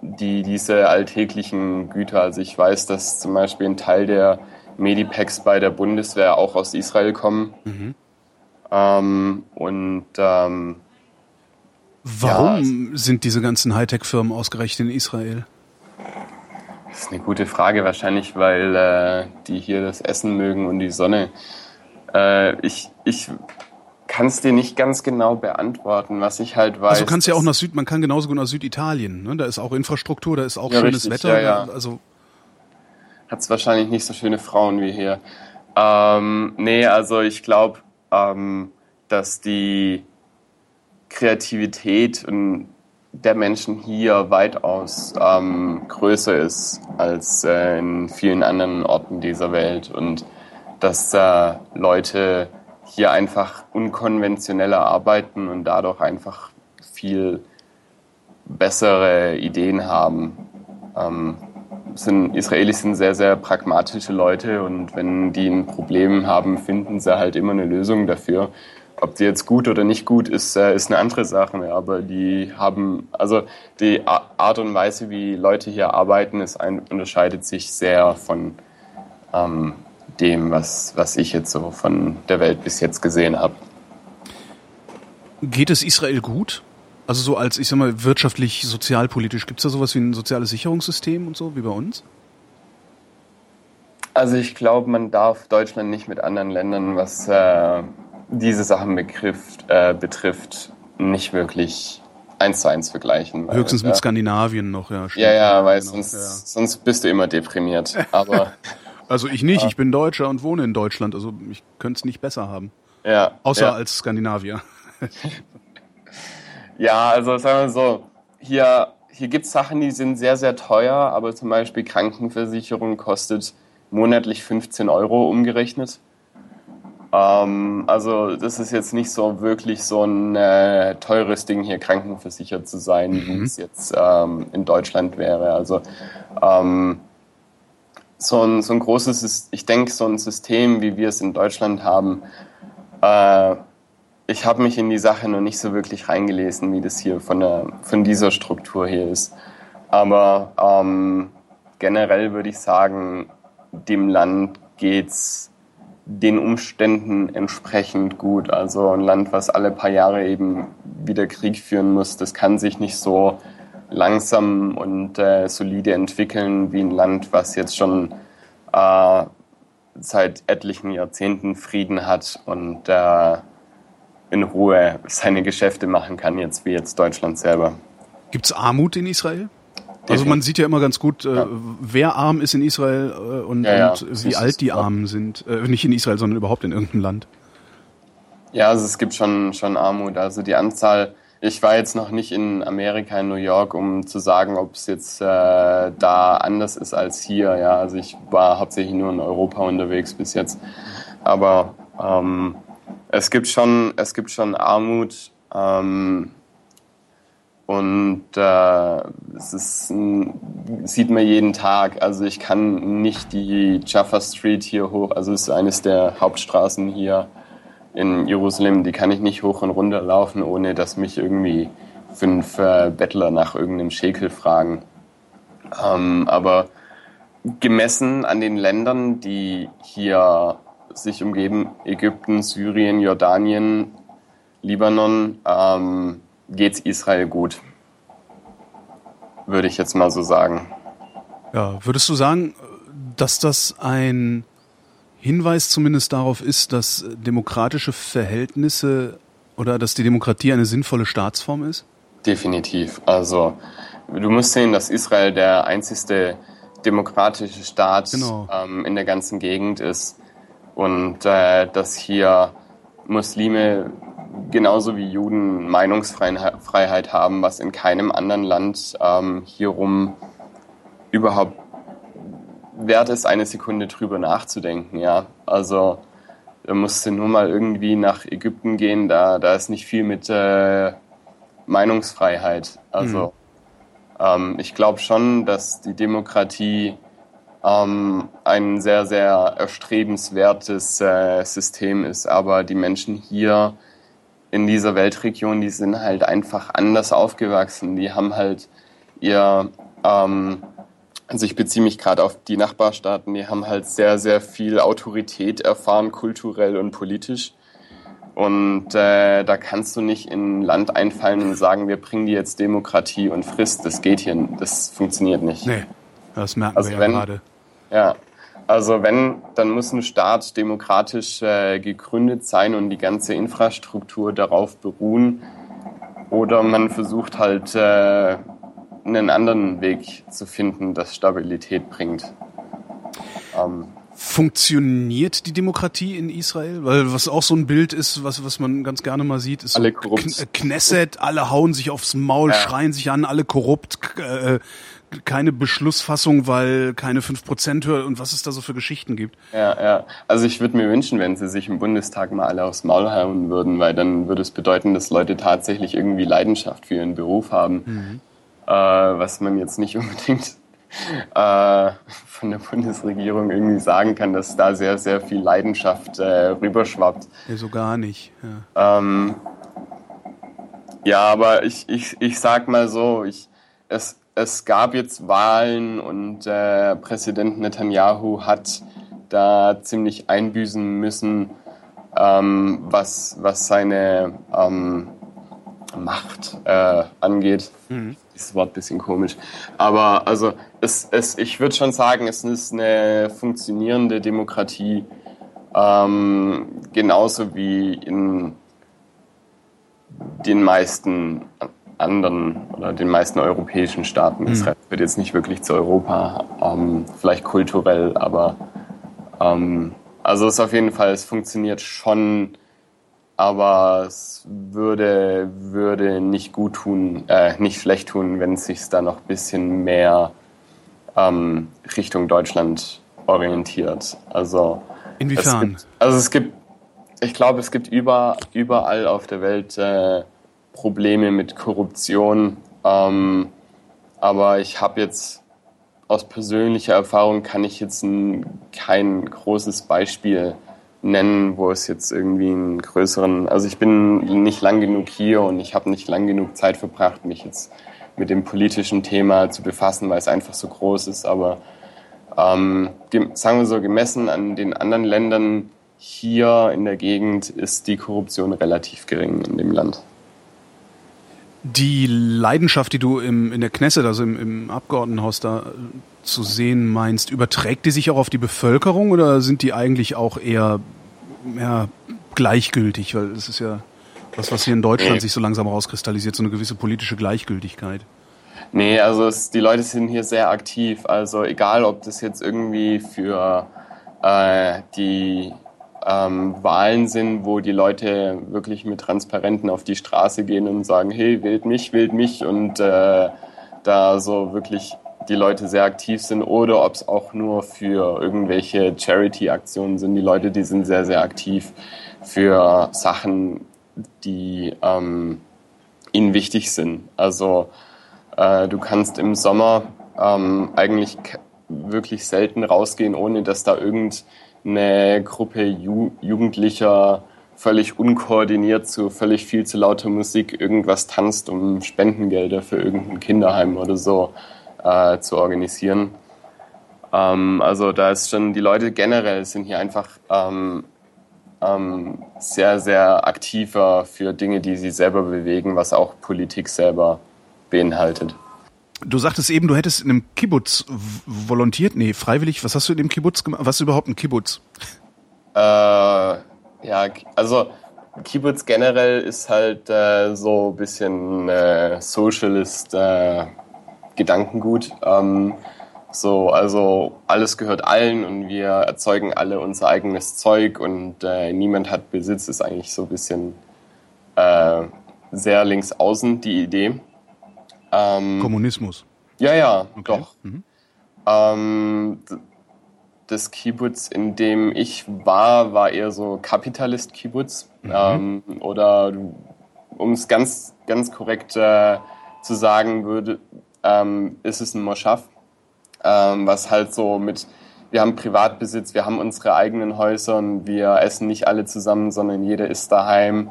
die, diese alltäglichen Güter. Also ich weiß, dass zum Beispiel ein Teil der Medipacks bei der Bundeswehr auch aus Israel kommen. Mhm. Ähm, und ähm, Warum ja, sind diese ganzen Hightech-Firmen ausgerechnet in Israel? Das ist eine gute Frage, wahrscheinlich, weil äh, die hier das Essen mögen und die Sonne. Äh, ich ich kann es dir nicht ganz genau beantworten, was ich halt weiß. Also du kannst ja auch nach Süd, man kann genauso gut nach Süditalien, ne? Da ist auch Infrastruktur, da ist auch ja, schönes richtig, Wetter. Ja, ja. Also hat es wahrscheinlich nicht so schöne Frauen wie hier. Ähm, nee, also ich glaube, ähm, dass die Kreativität der Menschen hier weitaus ähm, größer ist als äh, in vielen anderen Orten dieser Welt und dass äh, Leute hier einfach unkonventioneller arbeiten und dadurch einfach viel bessere Ideen haben. Ähm, sind, Israelis sind sehr, sehr pragmatische Leute und wenn die ein Problem haben, finden sie halt immer eine Lösung dafür. Ob die jetzt gut oder nicht gut ist, äh, ist eine andere Sache. Aber die haben, also die Art und Weise, wie Leute hier arbeiten, ist ein, unterscheidet sich sehr von ähm, dem, was, was ich jetzt so von der Welt bis jetzt gesehen habe. Geht es Israel gut? Also so als, ich sag mal, wirtschaftlich, sozialpolitisch, gibt es da sowas wie ein soziales Sicherungssystem und so, wie bei uns? Also ich glaube, man darf Deutschland nicht mit anderen Ländern, was äh, diese Sachen betrifft, äh, betrifft, nicht wirklich eins zu eins vergleichen. Weil, Höchstens mit ja, Skandinavien noch, ja. Ja, ja, weil genau, sonst, ja. sonst bist du immer deprimiert. Aber also ich nicht, ich bin Deutscher und wohne in Deutschland, also ich könnte es nicht besser haben. Ja. Außer ja. als Skandinavier. ja, also sagen wir so, hier, hier gibt es Sachen, die sind sehr, sehr teuer, aber zum Beispiel Krankenversicherung kostet monatlich 15 Euro umgerechnet. Ähm, also das ist jetzt nicht so wirklich so ein äh, teures Ding, hier krankenversichert zu sein, mhm. wie es jetzt ähm, in Deutschland wäre. Also ähm, so, ein, so ein großes, ich denke, so ein System, wie wir es in Deutschland haben, äh, ich habe mich in die Sache noch nicht so wirklich reingelesen, wie das hier von, der, von dieser Struktur hier ist. Aber ähm, generell würde ich sagen, dem Land geht es den Umständen entsprechend gut. Also ein Land, was alle paar Jahre eben wieder Krieg führen muss, das kann sich nicht so langsam und äh, solide entwickeln wie ein Land, was jetzt schon äh, seit etlichen Jahrzehnten Frieden hat und äh, in Ruhe seine Geschäfte machen kann, jetzt wie jetzt Deutschland selber. Gibt es Armut in Israel? Also man sieht ja immer ganz gut, äh, ja. wer arm ist in Israel äh, und, ja, ja. und wie alt die Armen sind. Äh, nicht in Israel, sondern überhaupt in irgendeinem Land. Ja, also es gibt schon, schon Armut. Also die Anzahl, ich war jetzt noch nicht in Amerika, in New York, um zu sagen, ob es jetzt äh, da anders ist als hier. Ja, also ich war hauptsächlich nur in Europa unterwegs bis jetzt. Aber ähm, es gibt schon, es gibt schon Armut. Ähm, und äh, es ist, sieht man jeden Tag. Also ich kann nicht die Jaffa Street hier hoch, also es ist eines der Hauptstraßen hier in Jerusalem, die kann ich nicht hoch und runter laufen, ohne dass mich irgendwie fünf äh, Bettler nach irgendeinem Schäkel fragen. Ähm, aber gemessen an den Ländern, die hier sich umgeben, Ägypten, Syrien, Jordanien, Libanon, ähm, geht es Israel gut. Würde ich jetzt mal so sagen. Ja, würdest du sagen, dass das ein Hinweis zumindest darauf ist, dass demokratische Verhältnisse oder dass die Demokratie eine sinnvolle Staatsform ist? Definitiv. Also du musst sehen, dass Israel der einzigste demokratische Staat genau. ähm, in der ganzen Gegend ist und äh, dass hier Muslime genauso wie Juden Meinungsfreiheit haben, was in keinem anderen Land ähm, hierum überhaupt wert ist, eine Sekunde drüber nachzudenken. Ja, also da musst du nur mal irgendwie nach Ägypten gehen, da, da ist nicht viel mit äh, Meinungsfreiheit. Also mhm. ähm, ich glaube schon, dass die Demokratie ähm, ein sehr, sehr erstrebenswertes äh, System ist, aber die Menschen hier in dieser Weltregion, die sind halt einfach anders aufgewachsen. Die haben halt ihr, ähm, also ich beziehe mich gerade auf die Nachbarstaaten, die haben halt sehr, sehr viel Autorität erfahren, kulturell und politisch. Und äh, da kannst du nicht in ein Land einfallen und sagen, wir bringen dir jetzt Demokratie und Frist. Das geht hier, das funktioniert nicht. Nee, das merken also wir ja wenn, gerade. Ja, also wenn, dann muss ein Staat demokratisch äh, gegründet sein und die ganze Infrastruktur darauf beruhen. Oder man versucht halt äh, einen anderen Weg zu finden, das Stabilität bringt. Ähm, Funktioniert die Demokratie in Israel? Weil was auch so ein Bild ist, was, was man ganz gerne mal sieht, ist alle so Knesset, alle hauen sich aufs Maul, ja. schreien sich an, alle korrupt, äh, keine Beschlussfassung, weil keine 5% hört und was es da so für Geschichten gibt. Ja, ja. Also ich würde mir wünschen, wenn sie sich im Bundestag mal alle aufs Maul hauen würden, weil dann würde es bedeuten, dass Leute tatsächlich irgendwie Leidenschaft für ihren Beruf haben, mhm. äh, was man jetzt nicht unbedingt äh, von der Bundesregierung irgendwie sagen kann, dass da sehr, sehr viel Leidenschaft äh, rüberschwappt. Ja, so gar nicht. Ja, ähm, ja aber ich, ich, ich sag mal so, ich, es, es gab jetzt Wahlen und äh, Präsident Netanyahu hat da ziemlich einbüßen müssen, ähm, was, was seine ähm, Macht äh, angeht. Mhm. Dieses Wort ein bisschen komisch. Aber also es, es, ich würde schon sagen, es ist eine funktionierende Demokratie, ähm, genauso wie in den meisten anderen oder den meisten europäischen Staaten. Das mhm. wird jetzt nicht wirklich zu Europa, ähm, vielleicht kulturell, aber ähm, also es ist auf jeden Fall, es funktioniert schon, aber es würde, würde nicht gut tun, äh, nicht schlecht tun, wenn es sich da noch ein bisschen mehr ähm, Richtung Deutschland orientiert. Also Inwiefern? Es gibt, also es gibt, ich glaube, es gibt über, überall auf der Welt äh, Probleme mit Korruption. Ähm, aber ich habe jetzt aus persönlicher Erfahrung kann ich jetzt ein, kein großes Beispiel nennen, wo es jetzt irgendwie einen größeren, also ich bin nicht lang genug hier und ich habe nicht lang genug Zeit verbracht, mich jetzt mit dem politischen Thema zu befassen, weil es einfach so groß ist. Aber ähm, sagen wir so, gemessen an den anderen Ländern hier in der Gegend ist die Korruption relativ gering in dem Land. Die Leidenschaft, die du im, in der Knesset, also im, im Abgeordnetenhaus da äh, zu sehen meinst, überträgt die sich auch auf die Bevölkerung oder sind die eigentlich auch eher ja, gleichgültig? Weil es ist ja was, was hier in Deutschland nee. sich so langsam rauskristallisiert, so eine gewisse politische Gleichgültigkeit. Nee, also es, die Leute sind hier sehr aktiv. Also egal, ob das jetzt irgendwie für äh, die ähm, Wahlen sind, wo die Leute wirklich mit Transparenten auf die Straße gehen und sagen, hey, wählt mich, wählt mich und äh, da so wirklich die Leute sehr aktiv sind oder ob es auch nur für irgendwelche Charity-Aktionen sind. Die Leute, die sind sehr, sehr aktiv für Sachen, die ähm, ihnen wichtig sind. Also äh, du kannst im Sommer ähm, eigentlich wirklich selten rausgehen, ohne dass da irgend eine Gruppe Ju Jugendlicher völlig unkoordiniert zu völlig viel zu lauter Musik irgendwas tanzt, um Spendengelder für irgendein Kinderheim oder so äh, zu organisieren. Ähm, also da ist schon, die Leute generell sind hier einfach ähm, ähm, sehr, sehr aktiver für Dinge, die sie selber bewegen, was auch Politik selber beinhaltet. Du sagtest eben, du hättest in einem Kibbutz volontiert. Nee, freiwillig. Was hast du in dem Kibbutz gemacht? Was ist überhaupt ein Kibbutz? Äh, ja, also Kibbutz generell ist halt äh, so ein bisschen äh, Socialist äh, Gedankengut. Ähm, so, also alles gehört allen und wir erzeugen alle unser eigenes Zeug und äh, niemand hat Besitz, ist eigentlich so ein bisschen äh, sehr links außen die Idee. Ähm, Kommunismus. Ja, ja, okay. doch. Mhm. Ähm, das Kibbutz, in dem ich war, war eher so Kapitalist-Kibbutz. Mhm. Ähm, oder um es ganz, ganz korrekt äh, zu sagen würde, ähm, ist es ein Moschaf, ähm, was halt so mit, wir haben Privatbesitz, wir haben unsere eigenen Häuser und wir essen nicht alle zusammen, sondern jeder ist daheim.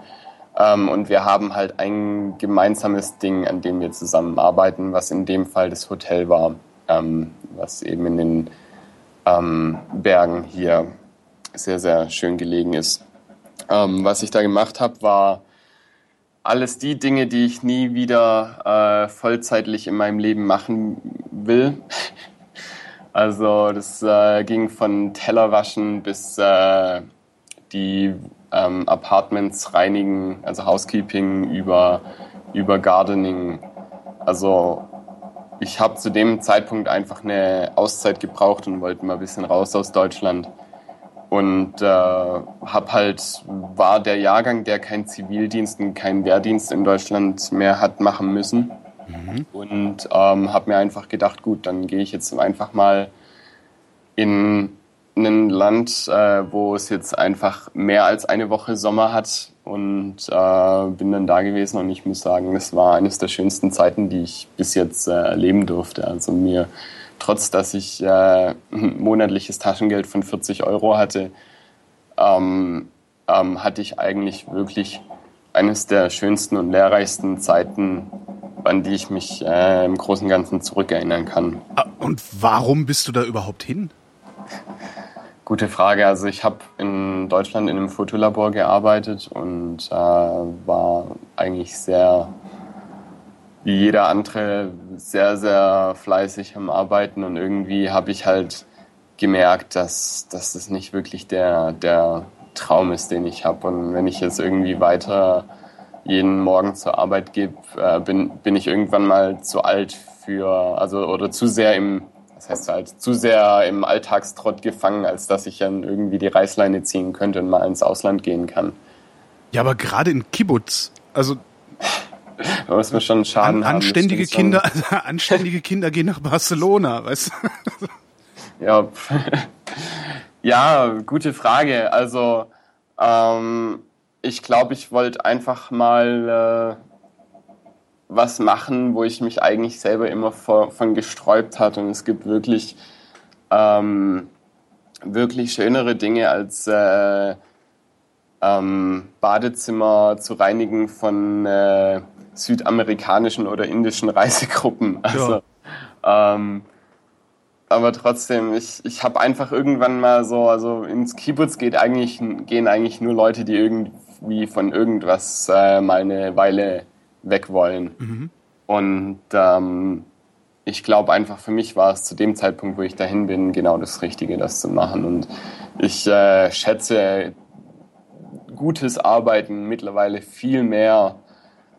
Ähm, und wir haben halt ein gemeinsames Ding, an dem wir zusammenarbeiten, was in dem Fall das Hotel war, ähm, was eben in den ähm, Bergen hier sehr, sehr schön gelegen ist. Ähm, was ich da gemacht habe, war alles die Dinge, die ich nie wieder äh, vollzeitlich in meinem Leben machen will. Also das äh, ging von Tellerwaschen bis äh, die ähm, Apartments reinigen, also Housekeeping über, über Gardening. Also ich habe zu dem Zeitpunkt einfach eine Auszeit gebraucht und wollte mal ein bisschen raus aus Deutschland. Und äh, hab halt, war der Jahrgang, der keinen Zivildienst und keinen Wehrdienst in Deutschland mehr hat machen müssen. Mhm. Und ähm, habe mir einfach gedacht, gut, dann gehe ich jetzt einfach mal in ein Land, äh, wo es jetzt einfach mehr als eine Woche Sommer hat und äh, bin dann da gewesen und ich muss sagen, es war eines der schönsten Zeiten, die ich bis jetzt äh, erleben durfte. Also mir trotz dass ich äh, monatliches Taschengeld von 40 Euro hatte, ähm, ähm, hatte ich eigentlich wirklich eines der schönsten und lehrreichsten Zeiten, an die ich mich äh, im Großen und Ganzen zurückerinnern kann. Ah, und warum bist du da überhaupt hin? Gute Frage. Also ich habe in Deutschland in einem Fotolabor gearbeitet und äh, war eigentlich sehr, wie jeder andere, sehr, sehr fleißig am Arbeiten und irgendwie habe ich halt gemerkt, dass, dass das nicht wirklich der, der Traum ist, den ich habe. Und wenn ich jetzt irgendwie weiter jeden Morgen zur Arbeit gehe, äh, bin, bin ich irgendwann mal zu alt für, also oder zu sehr im, das heißt halt, zu sehr im Alltagstrott gefangen, als dass ich dann irgendwie die Reißleine ziehen könnte und mal ins Ausland gehen kann. Ja, aber gerade in Kibbutz, also da muss man schon Schaden an, anständige haben. Kinder, also anständige Kinder gehen nach Barcelona, weißt du? Ja, ja, gute Frage. Also ähm, ich glaube, ich wollte einfach mal äh, was machen, wo ich mich eigentlich selber immer vor, von gesträubt hatte. Und es gibt wirklich, ähm, wirklich schönere Dinge als äh, ähm, Badezimmer zu reinigen von äh, südamerikanischen oder indischen Reisegruppen. Also ja. ähm, aber trotzdem, ich, ich habe einfach irgendwann mal so, also ins Kibbutz geht eigentlich, gehen eigentlich nur Leute, die irgendwie von irgendwas äh, mal eine Weile weg wollen. Mhm. Und ähm, ich glaube einfach, für mich war es zu dem Zeitpunkt, wo ich dahin bin, genau das Richtige, das zu machen. Und ich äh, schätze gutes Arbeiten mittlerweile viel mehr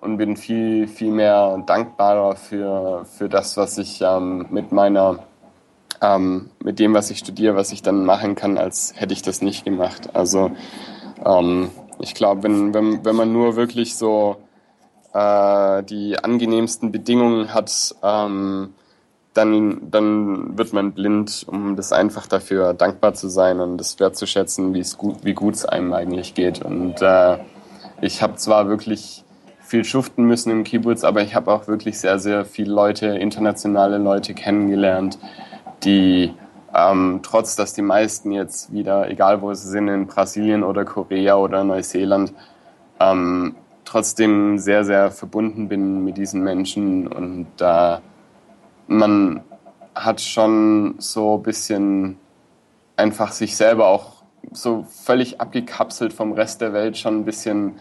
und bin viel, viel mehr dankbarer für, für das, was ich ähm, mit meiner ähm, mit dem, was ich studiere, was ich dann machen kann, als hätte ich das nicht gemacht. Also ähm, ich glaube, wenn, wenn, wenn man nur wirklich so äh, die angenehmsten Bedingungen hat, ähm, dann, dann wird man blind, um das einfach dafür dankbar zu sein und das wertzuschätzen, gut, wie gut es einem eigentlich geht. Und äh, ich habe zwar wirklich viel schuften müssen im Kibbutz, aber ich habe auch wirklich sehr, sehr viele Leute, internationale Leute kennengelernt, die ähm, trotz dass die meisten jetzt wieder, egal wo sie sind, in Brasilien oder Korea oder Neuseeland, ähm, trotzdem sehr, sehr verbunden bin mit diesen Menschen und äh, man hat schon so ein bisschen einfach sich selber auch so völlig abgekapselt vom Rest der Welt schon ein bisschen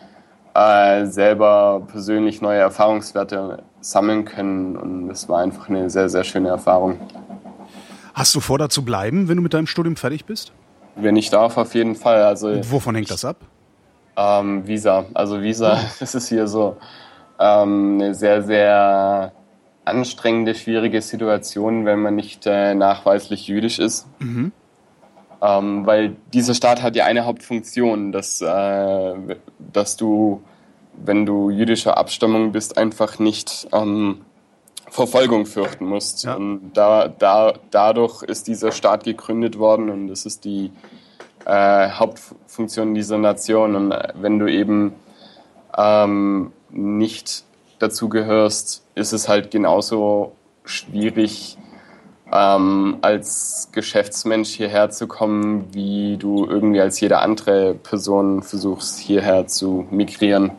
äh, selber persönlich neue Erfahrungswerte sammeln können und es war einfach eine sehr, sehr schöne Erfahrung. Hast du vor, da zu bleiben, wenn du mit deinem Studium fertig bist? Wenn ich darf, auf jeden Fall. Also, Und wovon hängt das ab? Ähm, Visa. Also Visa, das ist hier so ähm, eine sehr, sehr anstrengende, schwierige Situation, wenn man nicht äh, nachweislich jüdisch ist. Mhm. Ähm, weil dieser Staat hat ja eine Hauptfunktion, dass, äh, dass du, wenn du jüdischer Abstammung bist, einfach nicht ähm, Verfolgung fürchten musst. Ja. Und da, da, dadurch ist dieser Staat gegründet worden und das ist die äh, Hauptfunktion dieser Nation. Und äh, wenn du eben ähm, nicht dazu gehörst, ist es halt genauso schwierig, ähm, als Geschäftsmensch hierher zu kommen, wie du irgendwie als jede andere Person versuchst, hierher zu migrieren.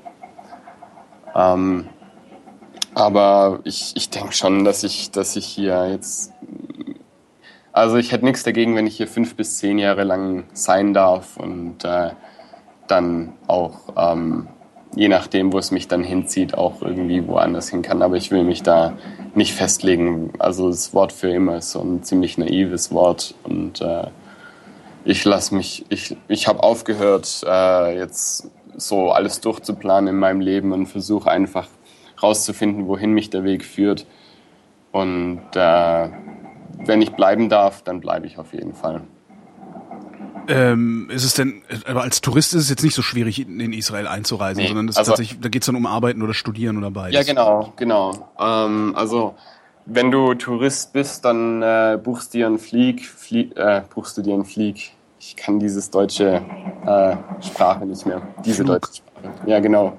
Ähm, aber ich, ich denke schon, dass ich, dass ich hier jetzt. Also ich hätte nichts dagegen, wenn ich hier fünf bis zehn Jahre lang sein darf und äh, dann auch, ähm, je nachdem, wo es mich dann hinzieht, auch irgendwie woanders hin kann. Aber ich will mich da nicht festlegen. Also das Wort für immer ist so ein ziemlich naives Wort und äh, ich lasse mich, ich, ich habe aufgehört, äh, jetzt so alles durchzuplanen in meinem Leben und versuche einfach rauszufinden, wohin mich der Weg führt. Und äh, wenn ich bleiben darf, dann bleibe ich auf jeden Fall. Ähm, ist es denn, aber als Tourist ist es jetzt nicht so schwierig, in Israel einzureisen, nee, sondern also, tatsächlich, da geht es dann um Arbeiten oder Studieren oder beides. Ja, genau, genau. Ähm, also wenn du Tourist bist, dann äh, buchst, dir einen Flieg, Flieg äh, buchst du dir einen Flieg. Ich kann dieses deutsche äh, Sprache nicht mehr. Diese Flug. deutsche Sprache. Ja, genau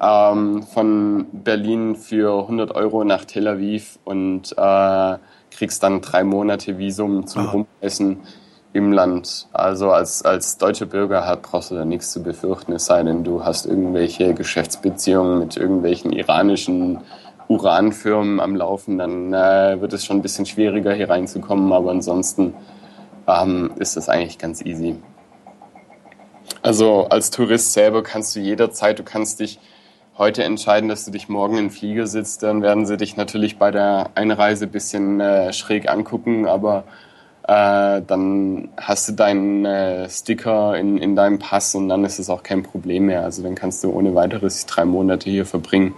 ähm, von Berlin für 100 Euro nach Tel Aviv und äh, kriegst dann drei Monate Visum zum Ah. Rumreisen im Land. Also als, als deutscher Bürger brauchst du da nichts zu befürchten, es sei denn, du hast irgendwelche Geschäftsbeziehungen mit irgendwelchen iranischen Uranfirmen am Laufen, dann äh, wird es schon ein bisschen schwieriger hier reinzukommen, aber ansonsten ähm, ist das eigentlich ganz easy. Also als Tourist selber kannst du jederzeit, du kannst dich heute entscheiden, dass du dich morgen in den Flieger sitzt, dann werden sie dich natürlich bei der Einreise ein bisschen äh, schräg angucken, aber äh, dann hast du deinen äh, Sticker in, in deinem Pass und dann ist es auch kein Problem mehr. Also dann kannst du ohne weiteres drei Monate hier verbringen.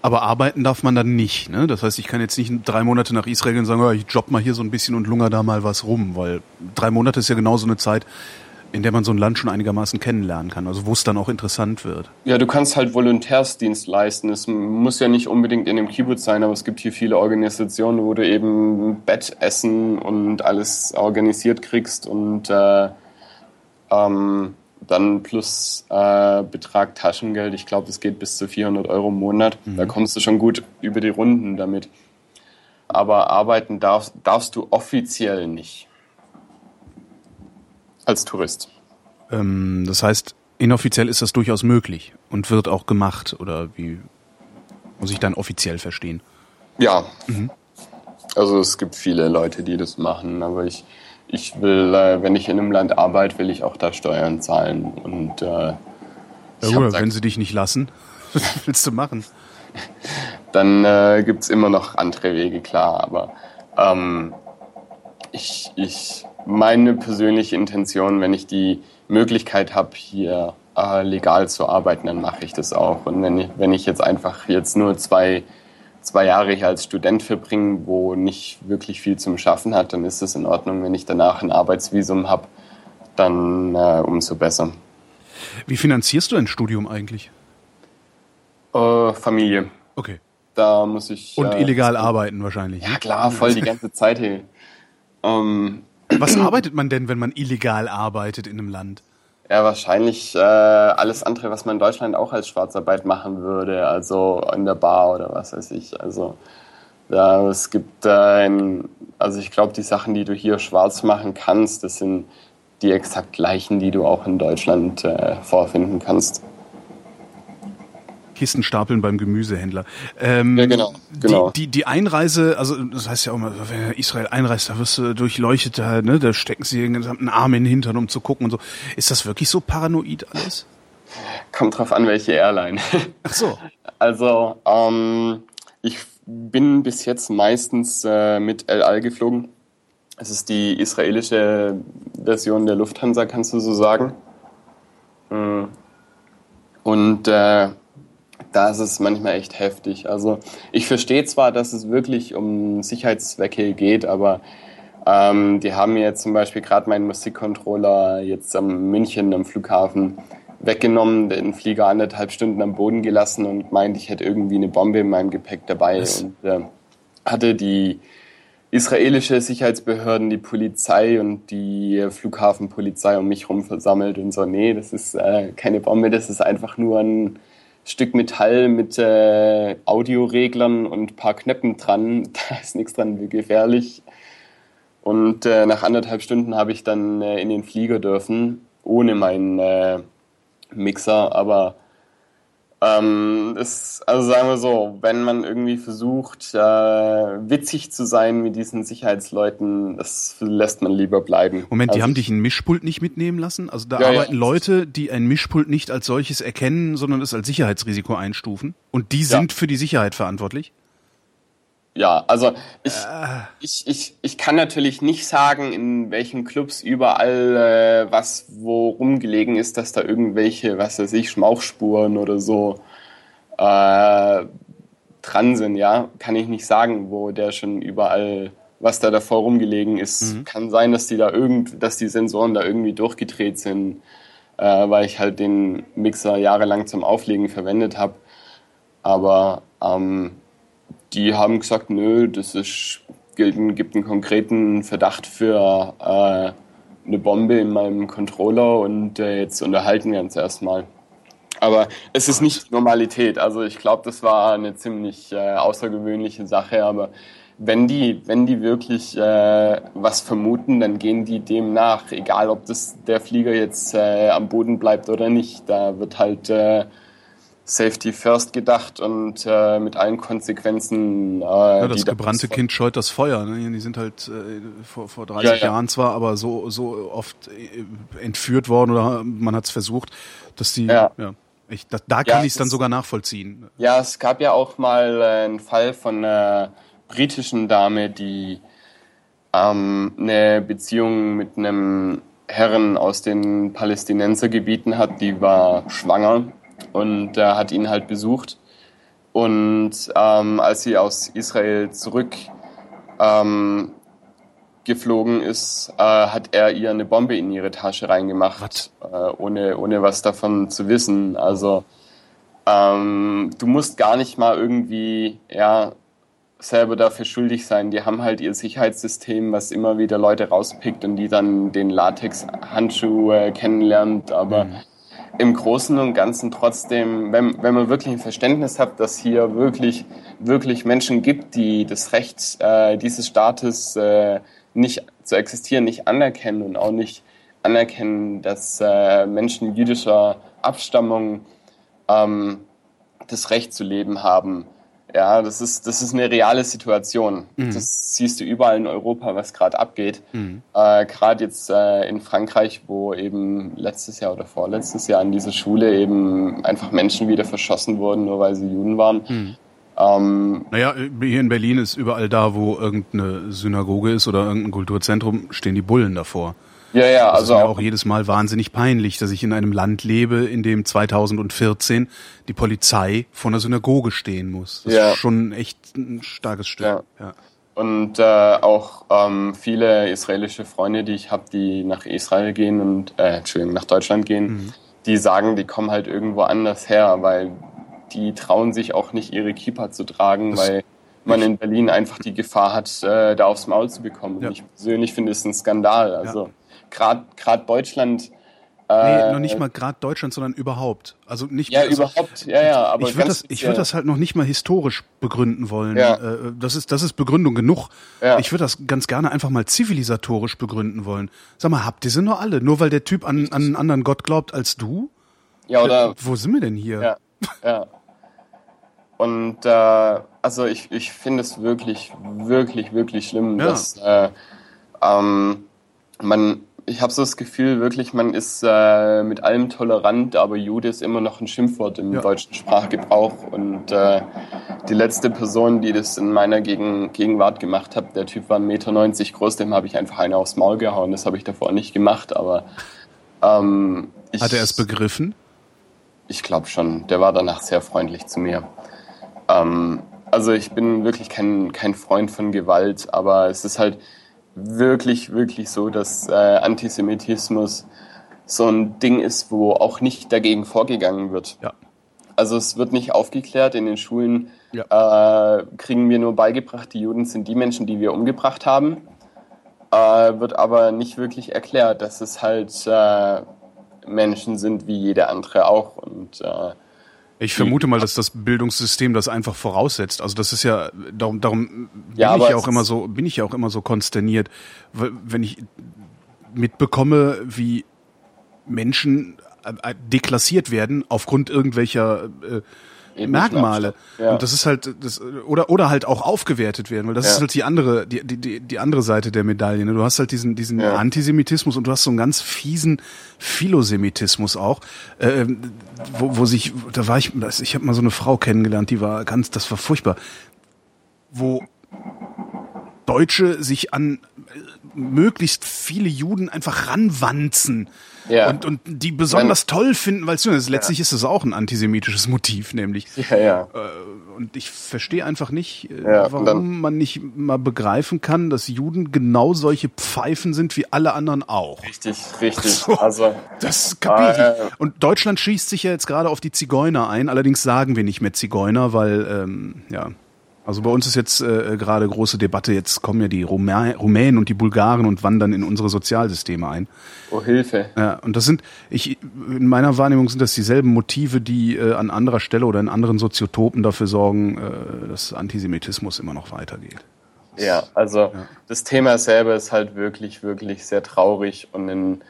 Aber arbeiten darf man dann nicht, ne? Das heißt, ich kann jetzt nicht drei Monate nach Israel gehen und sagen, ja, ich job mal hier so ein bisschen und lunger da mal was rum, weil drei Monate ist ja genauso eine Zeit, in der man so ein Land schon einigermaßen kennenlernen kann, also wo es dann auch interessant wird. Ja, du kannst halt Volontärsdienst leisten. Es muss ja nicht unbedingt in dem Kibbutz sein, aber es gibt hier viele Organisationen, wo du eben Bettessen und alles organisiert kriegst und äh, ähm, dann plus äh, Betrag Taschengeld. Ich glaube, das geht bis zu 400 Euro im Monat. Da kommst du schon gut über die Runden damit. Aber arbeiten darfst, darfst du offiziell nicht. Als Tourist. Ähm, das heißt, inoffiziell ist das durchaus möglich und wird auch gemacht, oder wie muss ich dann offiziell verstehen? Ja. Also es gibt viele Leute, die das machen, aber ich, ich will, äh, wenn ich in einem Land arbeite, will ich auch da Steuern zahlen. Und äh, Ja, da- wenn sie dich nicht lassen, was willst du machen? dann äh, gibt es immer noch andere Wege, klar. Aber ähm, ich, ich, meine persönliche Intention, wenn ich die Möglichkeit habe, hier äh, legal zu arbeiten, dann mache ich das auch. Und wenn ich, wenn ich jetzt einfach jetzt nur zwei, zwei Jahre hier als Student verbringe, wo nicht wirklich viel zum Schaffen hat, dann ist es in Ordnung. Wenn ich danach ein Arbeitsvisum habe, dann äh, umso besser. Wie finanzierst du ein Studium eigentlich? Äh, Familie. Okay. Da muss ich. Und äh, illegal arbeiten wahrscheinlich. Ja klar, voll die ganze Zeit hier. Ähm, Was arbeitet man denn, wenn man illegal arbeitet in einem Land? ja, wahrscheinlich äh, alles andere, was man in Deutschland auch als Schwarzarbeit machen würde, also in der Bar oder was weiß ich. Also ja, es gibt äh, ein, also ich glaube, die Sachen, die du hier schwarz machen kannst, das sind die exakt gleichen, die du auch in Deutschland äh, vorfinden kannst. Kisten stapeln beim Gemüsehändler. Ähm, Ja, genau, genau. Die, die, die Einreise, also das heißt ja auch mal, wenn Israel einreist, da wirst du durchleuchtet, da, ne, da stecken sie den gesamten Arm in den Hintern, um zu gucken und so. Ist das wirklich so paranoid alles? Kommt drauf an, welche Airline. Ach so. Also, ähm, ich bin bis jetzt meistens äh, mit El Al geflogen. Es ist die israelische Version der Lufthansa, kannst du so sagen. Mm. Und äh, da ist es manchmal echt heftig. Also ich verstehe zwar, dass es wirklich um Sicherheitszwecke geht, aber ähm, die haben mir jetzt zum Beispiel gerade meinen Musikcontroller jetzt am München am Flughafen weggenommen, den Flieger anderthalb Stunden am Boden gelassen und meint, ich hätte irgendwie eine Bombe in meinem Gepäck dabei Was? und äh, hatte die israelische Sicherheitsbehörden, die Polizei und die äh, Flughafenpolizei um mich herum versammelt und so, nee, das ist äh, keine Bombe, das ist einfach nur ein Stück Metall mit äh, Audioreglern und ein paar Knöpfen dran. Da ist nichts dran wie gefährlich. Und äh, nach anderthalb Stunden habe ich dann äh, in den Flieger dürfen, ohne meinen äh, Mixer. Aber ähm, es, also sagen wir so, wenn man irgendwie versucht, äh, witzig zu sein mit diesen Sicherheitsleuten, das lässt man lieber bleiben. Moment, die also, haben dich ein Mischpult nicht mitnehmen lassen? Also da Ja, ja. arbeiten Leute, die ein Mischpult nicht als solches erkennen, sondern es als Sicherheitsrisiko einstufen. Und die sind für die Sicherheit verantwortlich? Ja, also ich, Äh. ich, ich, ich kann natürlich nicht sagen, in welchen Clubs überall äh, was wo rumgelegen ist, dass da irgendwelche, was weiß ich, Schmauchspuren oder so äh, dran sind, ja. Kann ich nicht sagen, wo der schon überall, was da davor rumgelegen ist. Kann sein, dass die da irgend, dass die Sensoren da irgendwie durchgedreht sind, äh, weil ich halt den Mixer jahrelang zum Auflegen verwendet habe. Aber ähm, die haben gesagt, nö, das ist, gilt, gibt einen konkreten Verdacht für äh, eine Bombe in meinem Controller und äh, jetzt unterhalten wir uns erstmal. Aber es ist nicht Normalität. Also ich glaube, das war eine ziemlich äh, außergewöhnliche Sache, aber wenn die, wenn die wirklich äh, was vermuten, dann gehen die dem nach, egal ob das der Flieger jetzt äh, am Boden bleibt oder nicht. Da wird halt äh, Safety First gedacht und äh, mit allen Konsequenzen. Äh, ja, das gebrannte Kind scheut das Feuer. Ne? Die sind halt äh, vor, vor 30 ja, ja. Jahren zwar, aber so, so oft äh, entführt worden oder man hat es versucht, dass die. Ja. ja ich, da, da kann ich es dann sogar nachvollziehen. Ja, es gab ja auch mal äh, einen Fall von einer britischen Dame, die ähm, eine Beziehung mit einem Herren aus den Palästinensergebieten hat, die war schwanger und äh, hat ihn halt besucht. Und ähm, als sie aus Israel zurück ähm, geflogen ist, äh, hat er ihr eine Bombe in ihre Tasche reingemacht, äh, ohne, ohne was davon zu wissen. Also ähm, du musst gar nicht mal irgendwie ja, selber dafür schuldig sein. Die haben halt ihr Sicherheitssystem, was immer wieder Leute rauspickt und die dann den Latex-Handschuh äh, kennenlernt. Aber mhm im Großen und Ganzen trotzdem, wenn, wenn man wirklich ein Verständnis hat, dass hier wirklich, wirklich Menschen gibt, die das Recht äh, dieses Staates äh, nicht zu existieren, nicht anerkennen und auch nicht anerkennen, dass äh, Menschen jüdischer Abstammung ähm, das Recht zu leben haben, ja, das ist, das ist eine reale Situation. Mhm. Das siehst du überall in Europa, was gerade abgeht. Mhm. Äh, gerade jetzt äh, in Frankreich, wo eben letztes Jahr oder vorletztes Jahr an dieser Schule eben einfach Menschen wieder verschossen wurden, nur weil sie Juden waren. Mhm. Ähm, naja, hier in Berlin ist überall da, wo irgendeine Synagoge ist oder irgendein Kulturzentrum, stehen die Bullen davor. Ja, ja, also das ist mir auch jedes Mal wahnsinnig peinlich, dass ich in einem Land lebe, in dem 2014 die Polizei vor einer Synagoge stehen muss. Das ja. ist schon echt ein starkes Stück. Ja. ja. Und äh, auch ähm, viele israelische Freunde, die ich habe, die nach Israel gehen und äh, Entschuldigung, nach Deutschland gehen, mhm. die sagen, die kommen halt irgendwo anders her, weil die trauen sich auch nicht ihre Kippa zu tragen, das weil man in Berlin einfach die Gefahr hat, äh, da aufs Maul zu bekommen. Ja. Ich persönlich finde es ein Skandal. Also ja gerade Deutschland. Äh, nee, noch nicht mal gerade Deutschland, sondern überhaupt. Also nicht Ja, also, überhaupt, ja, ja. Aber ich würde das, ich würde das halt noch nicht mal historisch begründen wollen. Ja. Äh, das ist, das ist Begründung genug. Ja. Ich würde das ganz gerne einfach mal zivilisatorisch begründen wollen. Sag mal, habt ihr sie nur alle? Nur weil der Typ an, an einen anderen Gott glaubt als du? Ja, oder? Äh, wo sind wir denn hier? Ja, ja. Und äh, also ich, ich finde es wirklich, wirklich, wirklich schlimm, ja. dass äh, ähm, man ich habe so das Gefühl, wirklich, man ist äh, mit allem tolerant, aber Jude ist immer noch ein Schimpfwort im ja. deutschen Sprachgebrauch. Und äh, die letzte Person, die das in meiner Gegen Gegenwart gemacht hat, der Typ war 1,90 Meter groß, dem habe ich einfach eine aufs Maul gehauen. Das habe ich davor nicht gemacht, aber ähm, ich, Hat er es begriffen? Ich glaube schon. Der war danach sehr freundlich zu mir. Ähm, also ich bin wirklich kein, kein Freund von Gewalt, aber es ist halt wirklich, wirklich so, dass äh, Antisemitismus so ein Ding ist, wo auch nicht dagegen vorgegangen wird. Ja. Also es wird nicht aufgeklärt in den Schulen. Ja. Äh, kriegen wir nur beigebracht, die Juden sind die Menschen, die wir umgebracht haben. Äh, wird aber nicht wirklich erklärt, dass es halt äh, Menschen sind wie jeder andere auch. Und äh, ich vermute mal, dass das Bildungssystem das einfach voraussetzt. Also das ist ja darum, darum ja, bin ich ja auch immer so bin ich ja auch immer so konsterniert, wenn ich mitbekomme, wie Menschen äh, deklassiert werden aufgrund irgendwelcher äh, Merkmale. Ja. Und das ist halt das oder oder halt auch aufgewertet werden, weil das ja. ist halt die andere die, die die andere Seite der Medaille. Ne? Du hast halt diesen diesen ja. Antisemitismus und du hast so einen ganz fiesen Philosemitismus auch, äh, wo, wo sich da war ich ich habe mal so eine Frau kennengelernt, die war ganz das war furchtbar, wo Deutsche sich an möglichst viele Juden einfach ranwanzen ja. und, und die besonders Man, toll finden, weil du, letztlich ja. ist es auch ein antisemitisches Motiv, nämlich. Ja, ja. Äh, und ich verstehe einfach nicht, äh, ja, warum dann, man nicht mal begreifen kann, dass Juden genau solche Pfeifen sind wie alle anderen auch. Richtig, richtig. So, also das kapiere ich. Äh, und Deutschland schießt sich ja jetzt gerade auf die Zigeuner ein. Allerdings sagen wir nicht mehr Zigeuner, weil ähm, ja also bei uns ist jetzt äh, gerade große Debatte, jetzt kommen ja die Rumä Rumänen und die Bulgaren und wandern in unsere Sozialsysteme ein. Oh Hilfe. Ja, und das sind, ich, in meiner Wahrnehmung sind das dieselben Motive, die äh, an anderer Stelle oder in anderen Soziotopen dafür sorgen, äh, dass Antisemitismus immer noch weitergeht. Ja, also ja. das Thema selber ist halt wirklich, wirklich sehr traurig und in,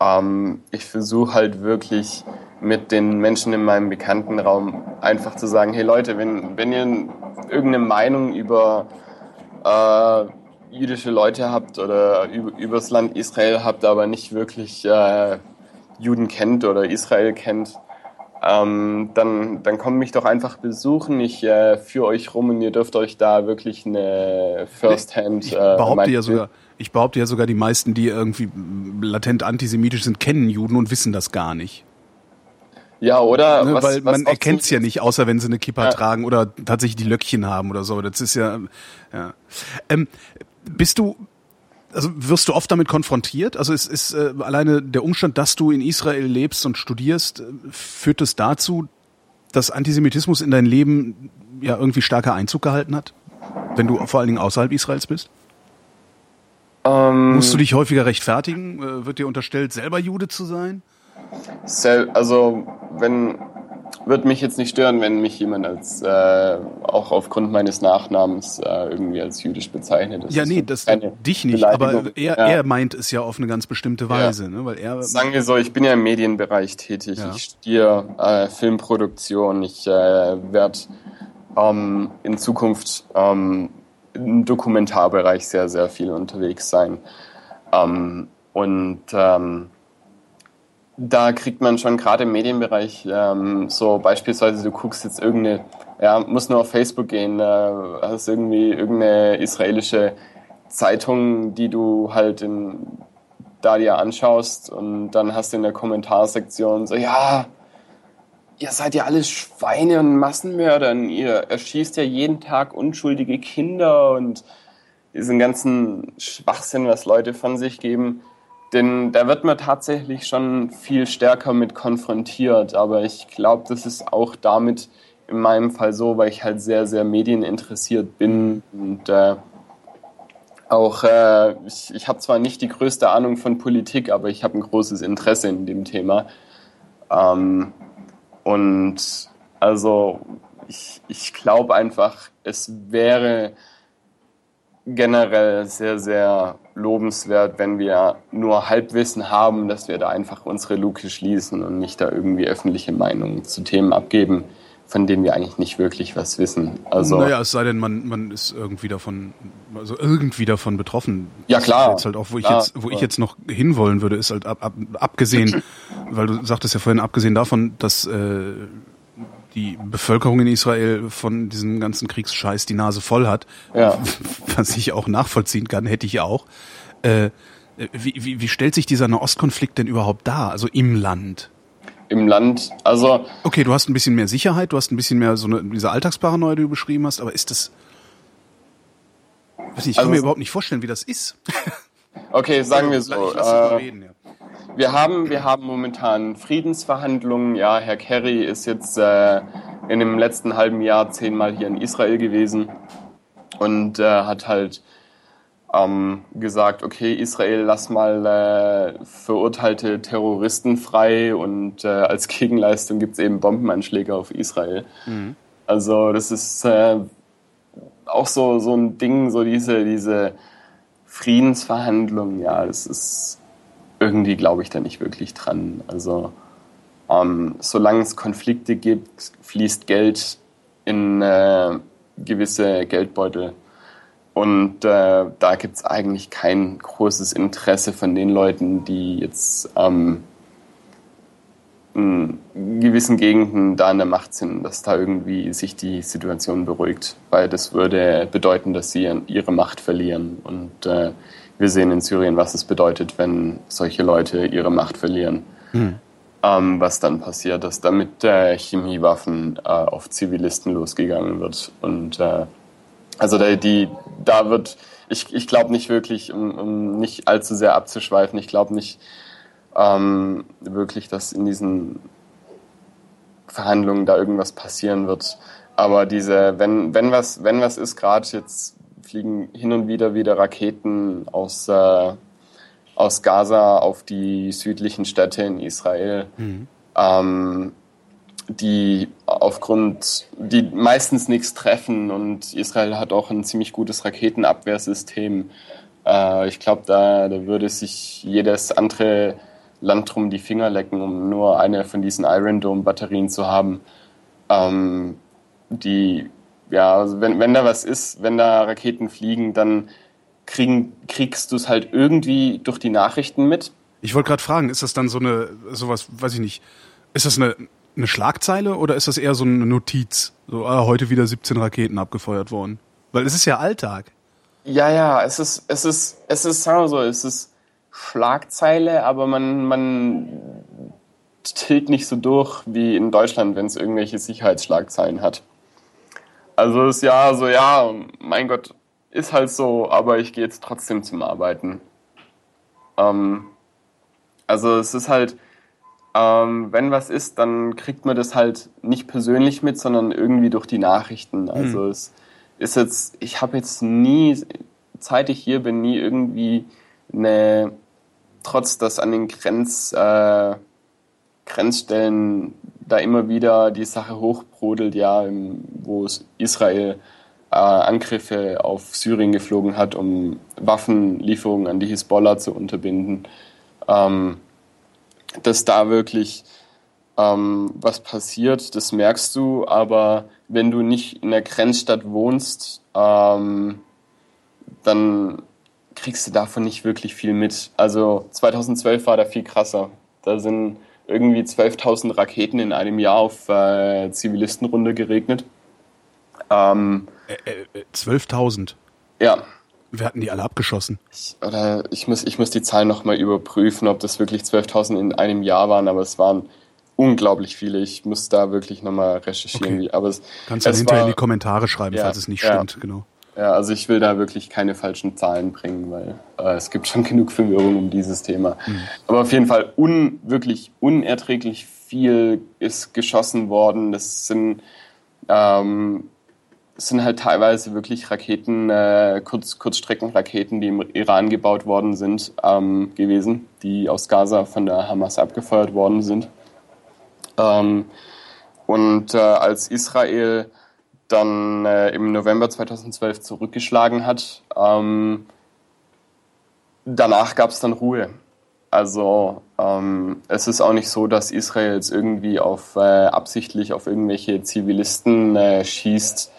ähm, ich versuche halt wirklich mit den Menschen in meinem Bekanntenraum einfach zu sagen, hey Leute, wenn, wenn ihr irgendeine Meinung über äh, jüdische Leute habt oder über, über das Land Israel habt, aber nicht wirklich äh, Juden kennt oder Israel kennt, ähm, dann, dann kommt mich doch einfach besuchen. Ich äh, führe euch rum und ihr dürft euch da wirklich eine First-Hand. Ich, ich äh, behaupte ja sogar, ich behaupte ja sogar, die meisten, die irgendwie latent antisemitisch sind, kennen Juden und wissen das gar nicht. Ja, oder? Ne, was, weil man erkennt es ja nicht, außer wenn sie eine Kippa ja. tragen oder tatsächlich die Löckchen haben oder so. Das ist ja, ja. Ähm, bist du, also wirst du oft damit konfrontiert? Also ist, ist äh, alleine der Umstand, dass du in Israel lebst und studierst, äh, führt es dazu, dass Antisemitismus in dein Leben ja irgendwie stärker Einzug gehalten hat? Wenn du vor allen Dingen außerhalb Israels bist? Ähm, Musst du dich häufiger rechtfertigen? Äh, wird dir unterstellt, selber Jude zu sein? Also wenn würde mich jetzt nicht stören, wenn mich jemand als äh, auch aufgrund meines Nachnamens äh, irgendwie als jüdisch bezeichnet. Das ja, nee, das dich nicht, aber er, ja. er meint es ja auf eine ganz bestimmte Weise, ja. ne? Weil er sagen wir so, ich bin ja im Medienbereich tätig. Ja. Ich studiere äh, Filmproduktion. Ich äh, werde ähm, in Zukunft ähm, im Dokumentarbereich sehr, sehr viel unterwegs sein. Ähm, und ähm, da kriegt man schon gerade im Medienbereich ähm, so beispielsweise, du guckst jetzt irgendeine, ja, musst nur auf Facebook gehen, äh, hast irgendwie irgendeine israelische Zeitung, die du halt in, da dir anschaust und dann hast du in der Kommentarsektion so, ja, ihr seid ja alles Schweine und Massenmörder und ihr erschießt ja jeden Tag unschuldige Kinder und diesen ganzen Schwachsinn, was Leute von sich geben denn da wird man tatsächlich schon viel stärker mit konfrontiert. Aber ich glaube, das ist auch damit in meinem Fall so, weil ich halt sehr, sehr medieninteressiert bin und äh, auch, äh, ich, ich habe zwar nicht die größte Ahnung von Politik, aber ich habe ein großes Interesse in dem Thema. Ähm, und also ich, ich glaube einfach, es wäre generell sehr, sehr lobenswert, wenn wir nur Halbwissen haben, dass wir da einfach unsere Luke schließen und nicht da irgendwie öffentliche Meinungen zu Themen abgeben, von denen wir eigentlich nicht wirklich was wissen. Also naja, es sei denn, man, man ist irgendwie davon, also irgendwie davon betroffen. Ja klar. Jetzt halt auch, wo ich jetzt, wo ich jetzt noch hinwollen würde, ist halt ab, ab, abgesehen, weil du sagtest ja vorhin, abgesehen davon, dass äh, die Bevölkerung in Israel von diesem ganzen Kriegsscheiß die Nase voll hat, ja. was ich auch nachvollziehen kann, hätte ich auch. Äh, wie, wie, wie stellt sich dieser Nahostkonflikt denn überhaupt dar, also im Land? Im Land, also. Okay, du hast ein bisschen mehr Sicherheit, du hast ein bisschen mehr so eine, diese Alltagsparanoia, die du beschrieben hast, aber ist das. Weiß nicht, ich also, kann mir überhaupt nicht vorstellen, wie das ist. Okay, sagen wir so. Äh, reden, ja. Wir haben, wir haben momentan Friedensverhandlungen. Ja, Herr Kerry ist jetzt äh, in dem letzten halben Jahr zehnmal hier in Israel gewesen und äh, hat halt ähm, gesagt, okay, Israel, lass mal äh, verurteilte Terroristen frei und äh, als Gegenleistung gibt es eben Bombenanschläge auf Israel. Mhm. Also das ist äh, auch so, so ein Ding, so diese, diese Friedensverhandlungen, ja, das ist irgendwie glaube ich da nicht wirklich dran. Also ähm, solange es Konflikte gibt, fließt Geld in äh, gewisse Geldbeutel. Und äh, da gibt es eigentlich kein großes Interesse von den Leuten, die jetzt ähm, in gewissen Gegenden da in der Macht sind, dass da irgendwie sich die Situation beruhigt, weil das würde bedeuten, dass sie ihre Macht verlieren. Und äh, wir sehen in Syrien, was es bedeutet, wenn solche Leute ihre Macht verlieren. Mhm. Ähm, was dann passiert, dass damit äh, Chemiewaffen äh, auf Zivilisten losgegangen wird. Und äh, also da, die, da wird, ich, ich glaube nicht wirklich, um, um nicht allzu sehr abzuschweifen, ich glaube nicht ähm, wirklich, dass in diesen Verhandlungen da irgendwas passieren wird. Aber diese, wenn, wenn was, wenn was ist, gerade jetzt fliegen hin und wieder wieder Raketen aus, äh, aus Gaza auf die südlichen Städte in Israel. Mhm. Ähm, die aufgrund, die meistens nichts treffen und Israel hat auch ein ziemlich gutes Raketenabwehrsystem. Äh, ich glaube, da, da würde sich jedes andere Land drum die Finger lecken, um nur eine von diesen Iron Dome Batterien zu haben. Ähm, die, ja, also wenn, wenn da was ist, wenn da Raketen fliegen, dann kriegen, kriegst du es halt irgendwie durch die Nachrichten mit. Ich wollte gerade fragen, ist das dann so eine, sowas, weiß ich nicht, ist das eine, eine Schlagzeile oder ist das eher so eine Notiz? So, ah, heute wieder 17 Raketen abgefeuert worden. Weil es ist ja Alltag. Ja, ja, es ist, es ist, es ist, sagen wir so, es ist Schlagzeile, aber man, man tilt nicht so durch wie in Deutschland, wenn es irgendwelche Sicherheitsschlagzeilen hat. Also ist ja so, ja, mein Gott, ist halt so, aber ich gehe jetzt trotzdem zum Arbeiten. Ähm, also es ist halt, ähm, wenn was ist, dann kriegt man das halt nicht persönlich mit, sondern irgendwie durch die Nachrichten. Also mhm. es ist jetzt, ich habe jetzt nie, seit ich hier bin, nie irgendwie eine, trotz dass an den Grenz, äh, Grenzstellen da immer wieder die Sache hochbrodelt, ja, wo Israel äh, Angriffe auf Syrien geflogen hat, um Waffenlieferungen an die Hisbollah zu unterbinden, ähm, dass da wirklich ähm, was passiert, das merkst du, aber wenn du nicht in der Grenzstadt wohnst, ähm, dann kriegst du davon nicht wirklich viel mit. Also 2012 war da viel krasser. Da sind irgendwie 12.000 Raketen in einem Jahr auf äh, Zivilisten runtergeregnet. Ähm, äh, äh, 12.000? Ja. Wir hatten die alle abgeschossen. Ich, oder ich muss, ich muss die Zahlen nochmal überprüfen, ob das wirklich 12.000 in einem Jahr waren, aber es waren unglaublich viele. Ich muss da wirklich nochmal recherchieren. Okay. Wie, aber es, Kannst du hinterher in die Kommentare schreiben, ja, falls es nicht ja. stimmt, genau. Ja, also ich will da wirklich keine falschen Zahlen bringen, weil äh, es gibt schon genug Verwirrung um dieses Thema. Mhm. Aber auf jeden Fall un, wirklich unerträglich viel ist geschossen worden. Das sind, ähm, das sind halt teilweise wirklich Raketen, äh, Kurz, Kurzstreckenraketen, die im Iran gebaut worden sind, ähm, gewesen, die aus Gaza von der Hamas abgefeuert worden sind. Ähm, und äh, als Israel dann äh, im November 2012 zurückgeschlagen hat. Ähm, danach gab es dann Ruhe. Also ähm, es ist auch nicht so, dass Israel jetzt irgendwie auf, äh, absichtlich auf irgendwelche Zivilisten äh, schießt,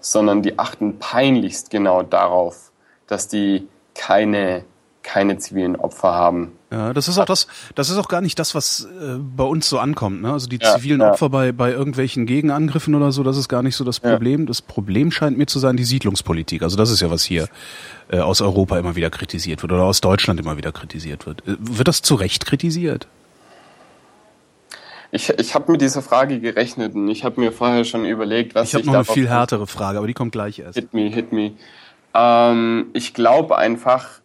sondern die achten peinlichst genau darauf, dass die keine keine zivilen Opfer haben. Ja, das ist auch das, das ist auch gar nicht das, was äh, bei uns so ankommt. Ne? Also die ja, zivilen ja. Opfer bei, bei irgendwelchen Gegenangriffen oder so, das ist gar nicht so das Problem. Ja. Das Problem scheint mir zu sein die Siedlungspolitik. Also das ist ja was hier äh, aus Europa immer wieder kritisiert wird oder aus Deutschland immer wieder kritisiert wird. Äh, wird das zu Recht kritisiert? Ich, ich habe mit dieser Frage gerechnet und ich habe mir vorher schon überlegt, was ich habe noch eine viel härtere Frage, aber die kommt gleich erst. Hit me, hit me. Ähm, ich glaube einfach,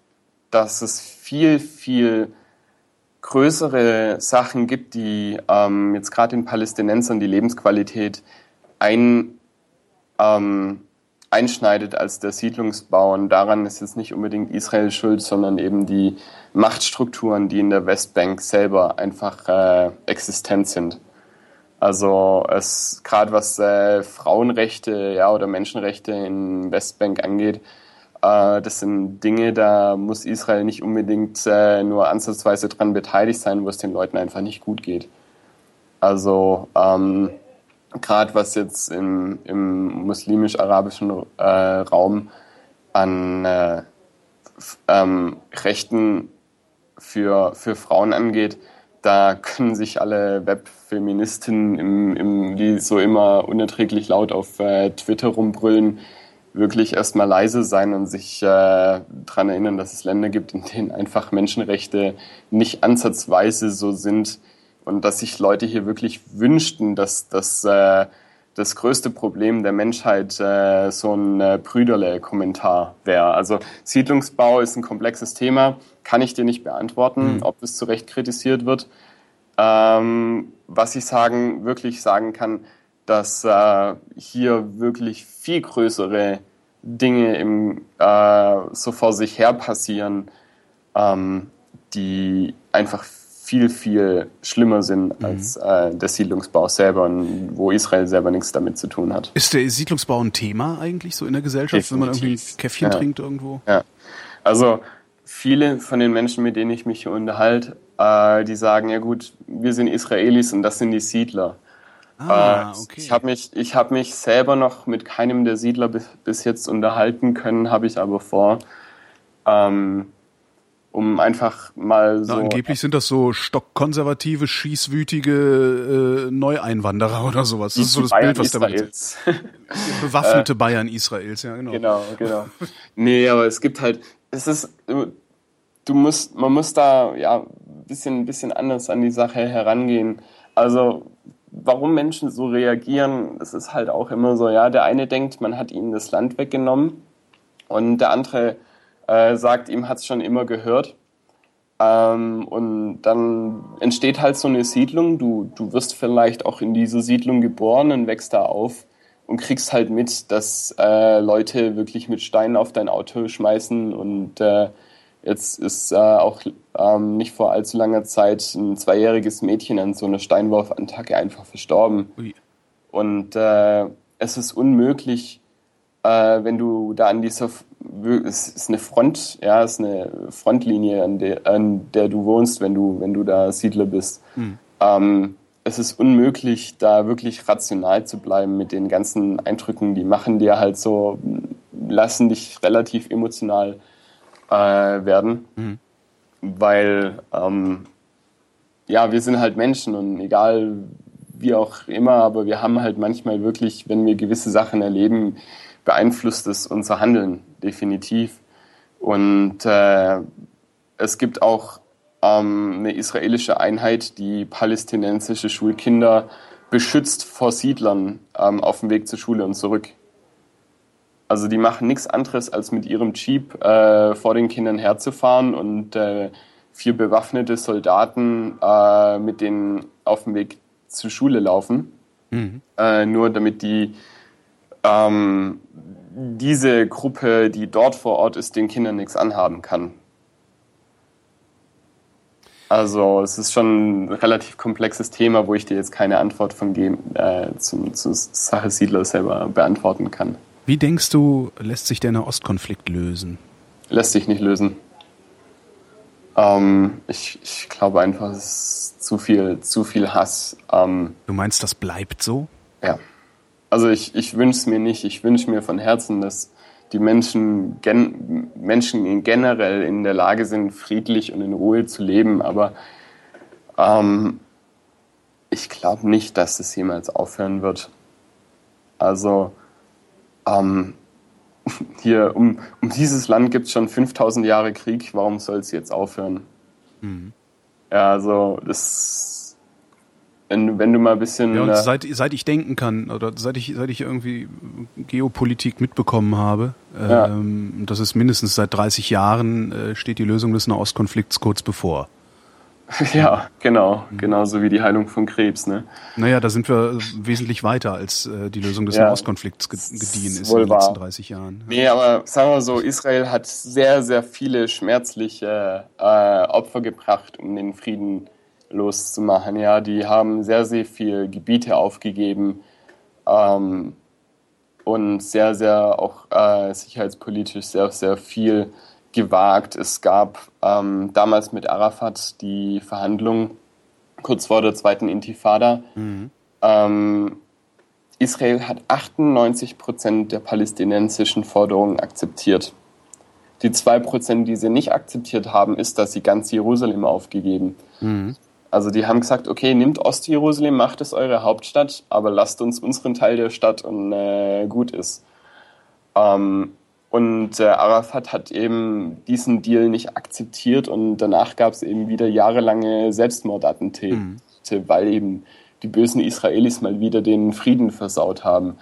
dass es viel, viel größere Sachen gibt, die ähm, jetzt gerade den Palästinensern die Lebensqualität ein, ähm, einschneidet als der Siedlungsbau. Und daran ist jetzt nicht unbedingt Israel schuld, sondern eben die Machtstrukturen, die in der Westbank selber einfach äh, existent sind. Also es gerade was äh, Frauenrechte ja, oder Menschenrechte in Westbank angeht, das sind Dinge, da muss Israel nicht unbedingt äh, nur ansatzweise dran beteiligt sein, wo es den Leuten einfach nicht gut geht. Also ähm, gerade was jetzt im, im muslimisch-arabischen äh, Raum an äh, ähm, Rechten für, für Frauen angeht, da können sich alle Webfeministinnen, im, im, die so immer unerträglich laut auf äh, Twitter rumbrüllen, wirklich erstmal leise sein und sich äh, daran erinnern, dass es Länder gibt, in denen einfach Menschenrechte nicht ansatzweise so sind und dass sich Leute hier wirklich wünschten, dass das äh, das größte Problem der Menschheit äh, so ein äh, Brüderle-Kommentar wäre. Also Siedlungsbau ist ein komplexes Thema, kann ich dir nicht beantworten, mhm. ob das zu Recht kritisiert wird. Ähm, was ich sagen, wirklich sagen kann, dass äh, hier wirklich viel größere Dinge im, äh, so vor sich her passieren, ähm, die einfach viel, viel schlimmer sind mhm. als äh, der Siedlungsbau selber und wo Israel selber nichts damit zu tun hat. Ist der Siedlungsbau ein Thema eigentlich so in der Gesellschaft, Definitiv. wenn man irgendwie ein Käffchen ja. trinkt irgendwo? Ja, also viele von den Menschen, mit denen ich mich hier unterhalte, äh, die sagen, ja gut, wir sind Israelis und das sind die Siedler. Ah, äh, okay. Ich habe mich, ich hab mich selber noch mit keinem der Siedler bis, bis jetzt unterhalten können, habe ich aber vor. Ähm, um einfach mal so. Na, angeblich sind das so stockkonservative, schießwütige äh, Neueinwanderer oder sowas. Das ist so das Bayern Bild, was Israels. da Bewaffnete Bayern Israels, ja, genau. Genau, genau. nee, aber es gibt halt, es ist, du musst, man muss da ja ein bisschen, bisschen anders an die Sache herangehen. Also, warum Menschen so reagieren, das ist halt auch immer so, ja, der eine denkt, man hat ihnen das Land weggenommen und der andere äh, sagt, ihm hat es schon immer gehört. Ähm, und dann entsteht halt so eine Siedlung. Du, du wirst vielleicht auch in dieser Siedlung geboren und wächst da auf und kriegst halt mit, dass äh, Leute wirklich mit Steinen auf dein Auto schmeißen. Und äh, jetzt ist äh, auch ähm, nicht vor allzu langer Zeit ein zweijähriges Mädchen an so einer Steinwurfattacke einfach verstorben. Ui. Und äh, es ist unmöglich, äh, wenn du da an dieser, es ist eine Front, ja, es ist eine Frontlinie, an der, an der du wohnst, wenn du, wenn du da Siedler bist. Mhm. Ähm, es ist unmöglich, da wirklich rational zu bleiben mit den ganzen Eindrücken. Die machen dir halt so, lassen dich relativ emotional äh, werden, mhm. weil ähm, ja, wir sind halt Menschen und egal wie auch immer, aber wir haben halt manchmal wirklich, wenn wir gewisse Sachen erleben, beeinflusst es unser Handeln definitiv. Und äh, es gibt auch ähm, eine israelische Einheit, die palästinensische Schulkinder beschützt vor Siedlern ähm, auf dem Weg zur Schule und zurück. Also die machen nichts anderes, als mit ihrem Jeep äh, vor den Kindern herzufahren und äh, vier bewaffnete Soldaten äh, mit denen auf dem Weg zur Schule laufen. Mhm. Äh, nur damit die ähm, diese Gruppe, die dort vor Ort ist, den Kindern nichts anhaben kann. Also es ist schon ein relativ komplexes Thema, wo ich dir jetzt keine Antwort von geben, äh, zum, zur Sache Siedler selber beantworten kann. Wie denkst du, lässt sich der Nahostkonflikt lösen? Lässt sich nicht lösen. Ähm, ich, ich glaube einfach, es ist zu viel, zu viel Hass. Ähm, du meinst, das bleibt so? Ja also ich, ich wünsche es mir nicht. Ich wünsche mir von Herzen, dass die Menschen, gen, Menschen generell in der Lage sind, friedlich und in Ruhe zu leben. Aber ähm, ich glaube nicht, dass es jemals aufhören wird. Also ähm, hier um, um dieses Land gibt es schon 5000 Jahre Krieg. Warum soll es jetzt aufhören? Mhm. Ja, also das wenn, wenn du mal ein bisschen. Ja, und seit, seit ich denken kann, oder seit ich, seit ich irgendwie Geopolitik mitbekommen habe, ja. ähm, das ist mindestens seit 30 Jahren, äh, steht die Lösung des Nahostkonflikts kurz bevor. Ja, genau. Mhm. Genauso wie die Heilung von Krebs, ne? Naja, da sind wir wesentlich weiter, als äh, die Lösung des ja, Nahostkonflikts gediehen ist in den letzten 30 Jahren. Nee, aber sagen wir so, Israel hat sehr, sehr viele schmerzliche äh, Opfer gebracht, um den Frieden loszumachen. Ja, die haben sehr, sehr viel Gebiete aufgegeben ähm, und sehr, sehr auch äh, sicherheitspolitisch sehr, sehr viel gewagt. Es gab ähm, damals mit Arafat die Verhandlungen kurz vor der zweiten Intifada. Mhm. Ähm, Israel hat 98 Prozent der palästinensischen Forderungen akzeptiert. Die zwei Prozent, die sie nicht akzeptiert haben, ist, dass sie ganz Jerusalem aufgegeben. Mhm. Also die haben gesagt, okay, nehmt Ostjerusalem, macht es eure Hauptstadt, aber lasst uns unseren Teil der Stadt und äh, gut ist. Ähm, und äh, Arafat hat eben diesen Deal nicht akzeptiert und danach gab es eben wieder jahrelange Selbstmordattentäte, mhm. weil eben die bösen Israelis mal wieder den Frieden versaut haben.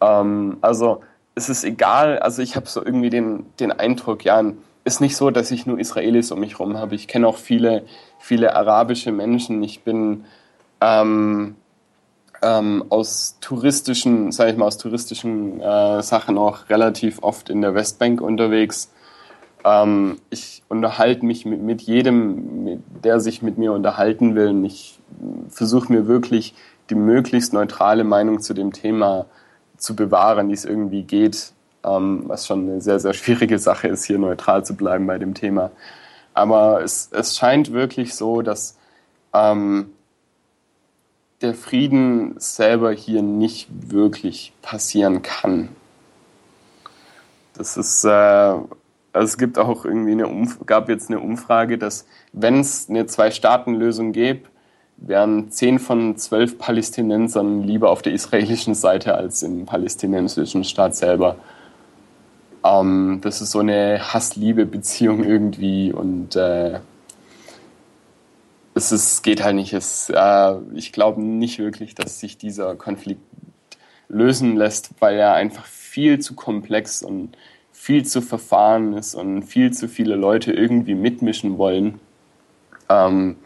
Ähm, also es ist egal, also ich habe so irgendwie den, den Eindruck, ja, ist nicht so, dass ich nur Israelis um mich herum habe. Ich kenne auch viele, viele arabische Menschen. Ich bin ähm, ähm, aus touristischen, sage ich mal, aus touristischen äh, Sachen auch relativ oft in der Westbank unterwegs. ähm, ich unterhalte mich mit, mit jedem, mit, der sich mit mir unterhalten will. Und ich versuche mir wirklich die möglichst neutrale Meinung zu dem Thema zu bewahren, die es irgendwie geht. Ähm, was schon eine sehr, sehr schwierige Sache ist, hier neutral zu bleiben bei dem Thema. Aber es, es scheint wirklich so, dass ähm, der Frieden selber hier nicht wirklich passieren kann. Das ist, äh, also es gibt auch irgendwie eine Umf gab jetzt eine Umfrage, dass wenn es eine Zwei-Staaten-Lösung gäbe, wären zehn von zwölf Palästinensern lieber auf der israelischen Seite als im palästinensischen Staat selber. Ähm, das ist so eine Hass-Liebe-Beziehung irgendwie und äh, es ist, geht halt nicht. Es, äh, ich glaube nicht wirklich, dass sich dieser Konflikt lösen lässt, weil er einfach viel zu komplex und viel zu verfahren ist und viel zu viele Leute irgendwie mitmischen wollen. Ähm,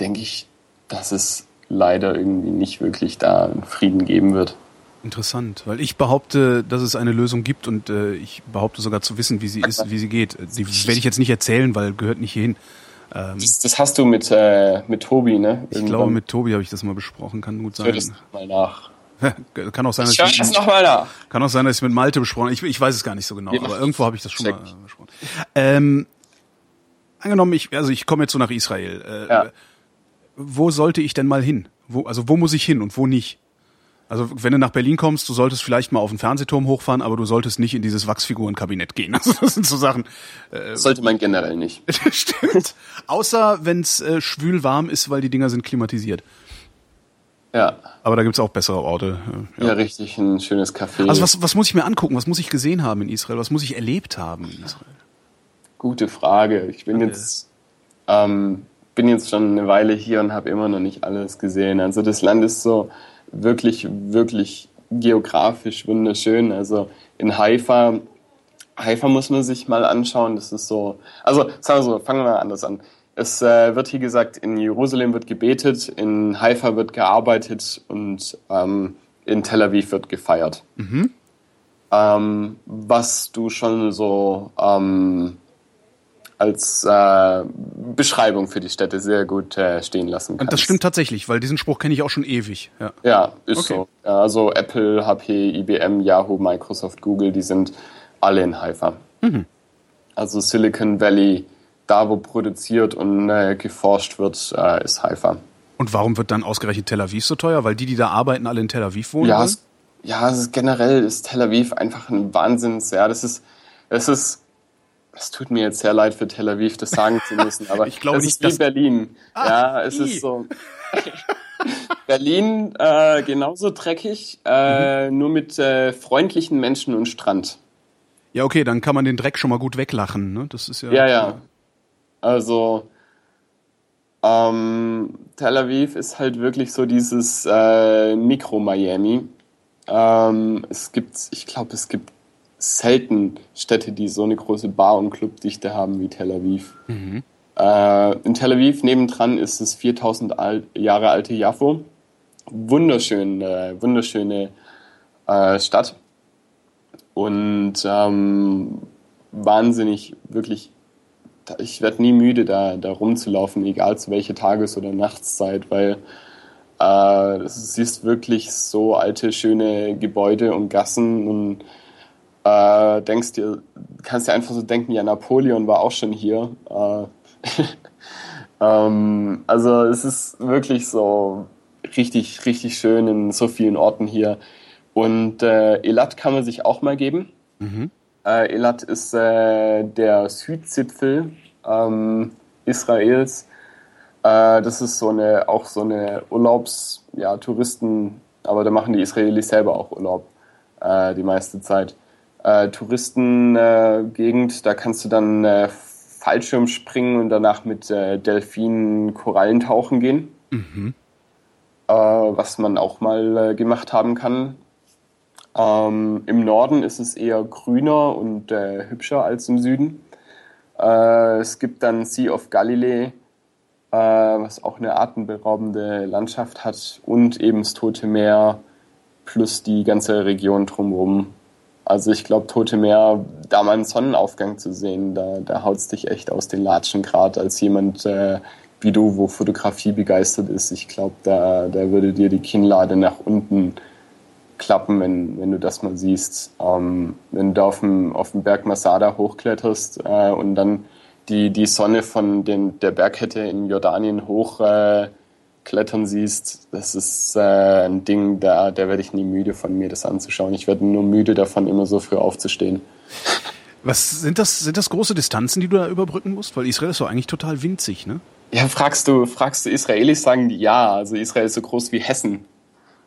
denke ich, dass es leider irgendwie nicht wirklich da einen Frieden geben wird. Interessant, weil ich behaupte, dass es eine Lösung gibt und äh, ich behaupte sogar zu wissen, wie sie ist, wie sie geht. Die werde ich jetzt nicht erzählen, weil gehört nicht hierhin. Ähm, das, das, hast du mit, äh, mit Tobi, ne? Irgendwann. Ich glaube, mit Tobi habe ich das mal besprochen, kann gut sein. Ich das mal nach. kann auch sein, dass ich, ich das noch mal nach. Kann auch sein, dass ich mit Malte besprochen ich, ich weiß es gar nicht so genau, ja, aber irgendwo habe ich das schon check. mal äh, besprochen. Ähm, angenommen, ich, also ich komme jetzt so nach Israel. Äh, ja. Wo sollte ich denn mal hin? Wo, also wo muss ich hin und wo nicht? Also wenn du nach Berlin kommst, du solltest vielleicht mal auf den Fernsehturm hochfahren, aber du solltest nicht in dieses Wachsfigurenkabinett gehen. Also das sind so Sachen. Äh, Sollte man generell nicht. Stimmt. Außer wenn es äh, schwül warm ist, weil die Dinger sind klimatisiert. Ja. Aber da gibt's auch bessere Orte. Ja. ja, richtig, ein schönes Café. Also was, was muss ich mir angucken? Was muss ich gesehen haben in Israel? Was muss ich erlebt haben in Israel? Gute Frage. Ich bin okay. jetzt ähm, bin jetzt schon eine Weile hier und habe immer noch nicht alles gesehen. Also das Land ist so wirklich, wirklich geografisch wunderschön. Also in Haifa, Haifa muss man sich mal anschauen. Das ist so, also sagen wir so, fangen wir mal anders an. Es äh, wird hier gesagt, in Jerusalem wird gebetet, in Haifa wird gearbeitet und ähm, in Tel Aviv wird gefeiert. Mhm. Ähm, was du schon so ähm, als äh, Beschreibung für die Städte sehr gut äh, stehen lassen. Und das stimmt tatsächlich, weil diesen Spruch kenne ich auch schon ewig. Ja, ja ist okay. so. Also Apple, HP, IBM, Yahoo, Microsoft, Google, die sind alle in Haifa. Mhm. Also Silicon Valley, da wo produziert und äh, geforscht wird, äh, ist Haifa. Und warum wird dann ausgerechnet Tel Aviv so teuer? Weil die, die da arbeiten, alle in Tel Aviv wohnen? Ja, es, ja es ist, generell ist Tel Aviv einfach ein Wahnsinns, ja, das ist, das ist es tut mir jetzt sehr leid für Tel Aviv, das sagen zu müssen, aber ich glaube es ist wie Berlin. Ah, ja, es i. ist so. Berlin äh, genauso dreckig, äh, mhm. nur mit äh, freundlichen Menschen und Strand. Ja, okay, dann kann man den Dreck schon mal gut weglachen. Ne? Das ist ja. Ja, ja. Also ähm, Tel Aviv ist halt wirklich so dieses äh, Mikro-Miami. Ähm, es gibt, ich glaube, es gibt selten Städte, die so eine große Bar- und Clubdichte haben wie Tel Aviv. Mhm. Äh, in Tel Aviv nebendran ist das 4000 alt, Jahre alte Jaffo. Wunderschön, äh, wunderschöne äh, Stadt. Und ähm, wahnsinnig, wirklich, ich werde nie müde, da, da rumzulaufen, egal zu welcher Tages- oder Nachtszeit, weil äh, du siehst wirklich so alte, schöne Gebäude und Gassen und äh, denkst dir, kannst dir einfach so denken, ja, Napoleon war auch schon hier. Äh, ähm, also es ist wirklich so richtig, richtig schön in so vielen Orten hier. Und äh, Elat kann man sich auch mal geben. Mhm. Äh, Elat ist äh, der Südzipfel ähm, Israels. Äh, das ist so eine, auch so eine Urlaubs-, ja, Touristen, aber da machen die Israelis selber auch Urlaub äh, die meiste Zeit äh, Touristengegend. Äh, da kannst du dann äh, Fallschirm springen und danach mit äh, Delfinen Korallen tauchen gehen. Mhm. Äh, was man auch mal äh, gemacht haben kann. Ähm, Im Norden ist es eher grüner und hübscher als im Süden. Es gibt dann Sea of Galilee, was auch eine atemberaubende Landschaft hat und eben das Tote Meer plus die ganze Region drumherum Also ich glaube, Tote Meer, da mal einen Sonnenaufgang zu sehen, da, da haut es dich echt aus den Latschen, gerade als jemand äh, wie du, wo Fotografie begeistert ist. Ich glaube, da, da würde dir die Kinnlade nach unten klappen, wenn, wenn du das mal siehst. Ähm, wenn du auf dem, auf dem Berg Masada hochkletterst äh, und dann die, die Sonne von den, der Bergkette in Jordanien hochklettern äh, siehst, das ist äh, ein Ding, da, da werde ich nie müde von mir, das anzuschauen. Ich werde nur müde davon, immer so früh aufzustehen. Was sind das, sind das große Distanzen, die du da überbrücken musst? Weil Israel ist doch eigentlich total winzig, ne? Ja, fragst du, fragst du Israelis, sagen die ja. Also Israel ist so groß wie Hessen.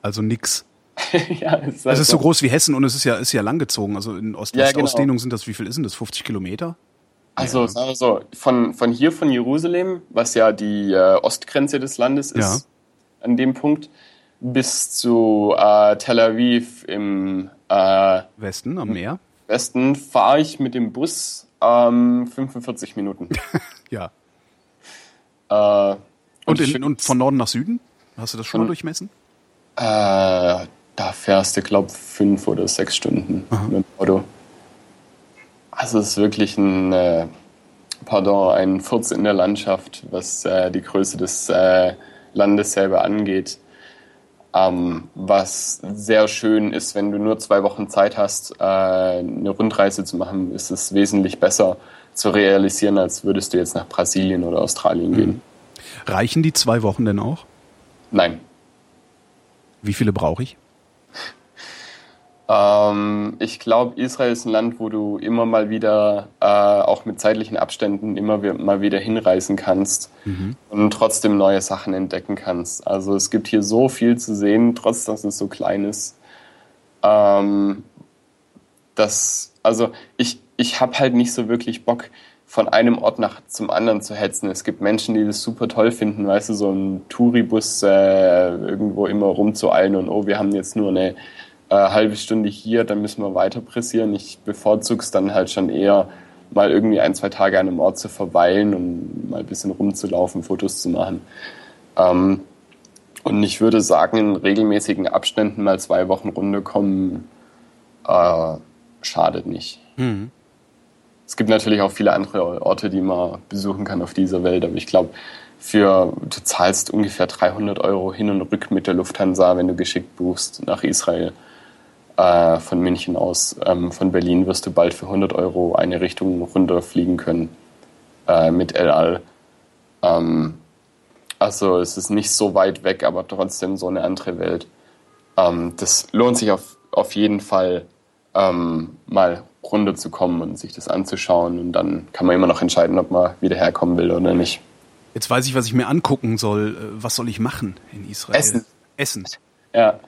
Also nix. ja, es ist, halt es ist so groß wie Hessen und es ist ja, ist ja langgezogen. Also in Ost-West-Ausdehnung ja, genau. sind das, wie viel ist denn das? 50 Kilometer? Also, sagen wir so, von, von hier, von Jerusalem, was ja die äh, Ostgrenze des Landes ist, ja. an dem Punkt, bis zu äh, Tel Aviv im äh, Westen, am Meer. Westen fahre ich mit dem Bus ähm, 45 Minuten. ja. Äh, und, in, und, von Norden nach Süden? Hast du das schon von, mal durchmessen? Äh, da fährst du, glaube ich, fünf oder sechs Stunden Aha. mit dem Auto. Also es ist wirklich ein, äh, pardon, ein Furz in der Landschaft, was äh, die Größe des äh, Landes selber angeht. Ähm, was sehr schön ist, wenn du nur zwei Wochen Zeit hast, äh, eine Rundreise zu machen, ist es wesentlich besser, zu realisieren, als würdest du jetzt nach Brasilien oder Australien gehen. Mhm. Reichen die zwei Wochen denn auch? Nein. Wie viele brauche ich? Ähm, ich glaube, Israel ist ein Land, wo du immer mal wieder, äh, auch mit zeitlichen Abständen, immer mal wieder hinreisen kannst mhm. und trotzdem neue Sachen entdecken kannst. Also es gibt hier so viel zu sehen, trotz dass es so klein ist. Ähm, das, also ich, ich habe halt nicht so wirklich Bock, von einem Ort nach zum anderen zu hetzen. Es gibt Menschen, die das super toll finden, weißt du, so ein Touribus äh, irgendwo immer rumzueilen und oh, wir haben jetzt nur eine äh, halbe Stunde hier, dann müssen wir weiter pressieren. Ich bevorzuge es dann halt schon eher, mal irgendwie ein, zwei Tage an einem Ort zu verweilen und mal ein bisschen rumzulaufen, Fotos zu machen. Ähm, und ich würde sagen, in regelmäßigen Abständen mal zwei Wochen runterkommen, äh, schadet nicht. Mhm. Es gibt natürlich auch viele andere Orte, die man besuchen kann auf dieser Welt, aber ich glaube, für du zahlst ungefähr 300 Euro hin und rück mit der Lufthansa, wenn du geschickt buchst nach Israel äh, von München aus. Ähm, von Berlin wirst du bald für 100 Euro eine Richtung runterfliegen können äh, mit El Al. Ähm, also es ist nicht so weit weg, aber trotzdem so eine andere Welt. Ähm, das lohnt sich auf, auf jeden Fall ähm, mal runterzukommen und sich das anzuschauen. Und dann kann man immer noch entscheiden, ob man wieder herkommen will oder nicht. Jetzt weiß ich, was ich mir angucken soll. Äh, was soll ich machen in Israel? Essen. Essen. Ja.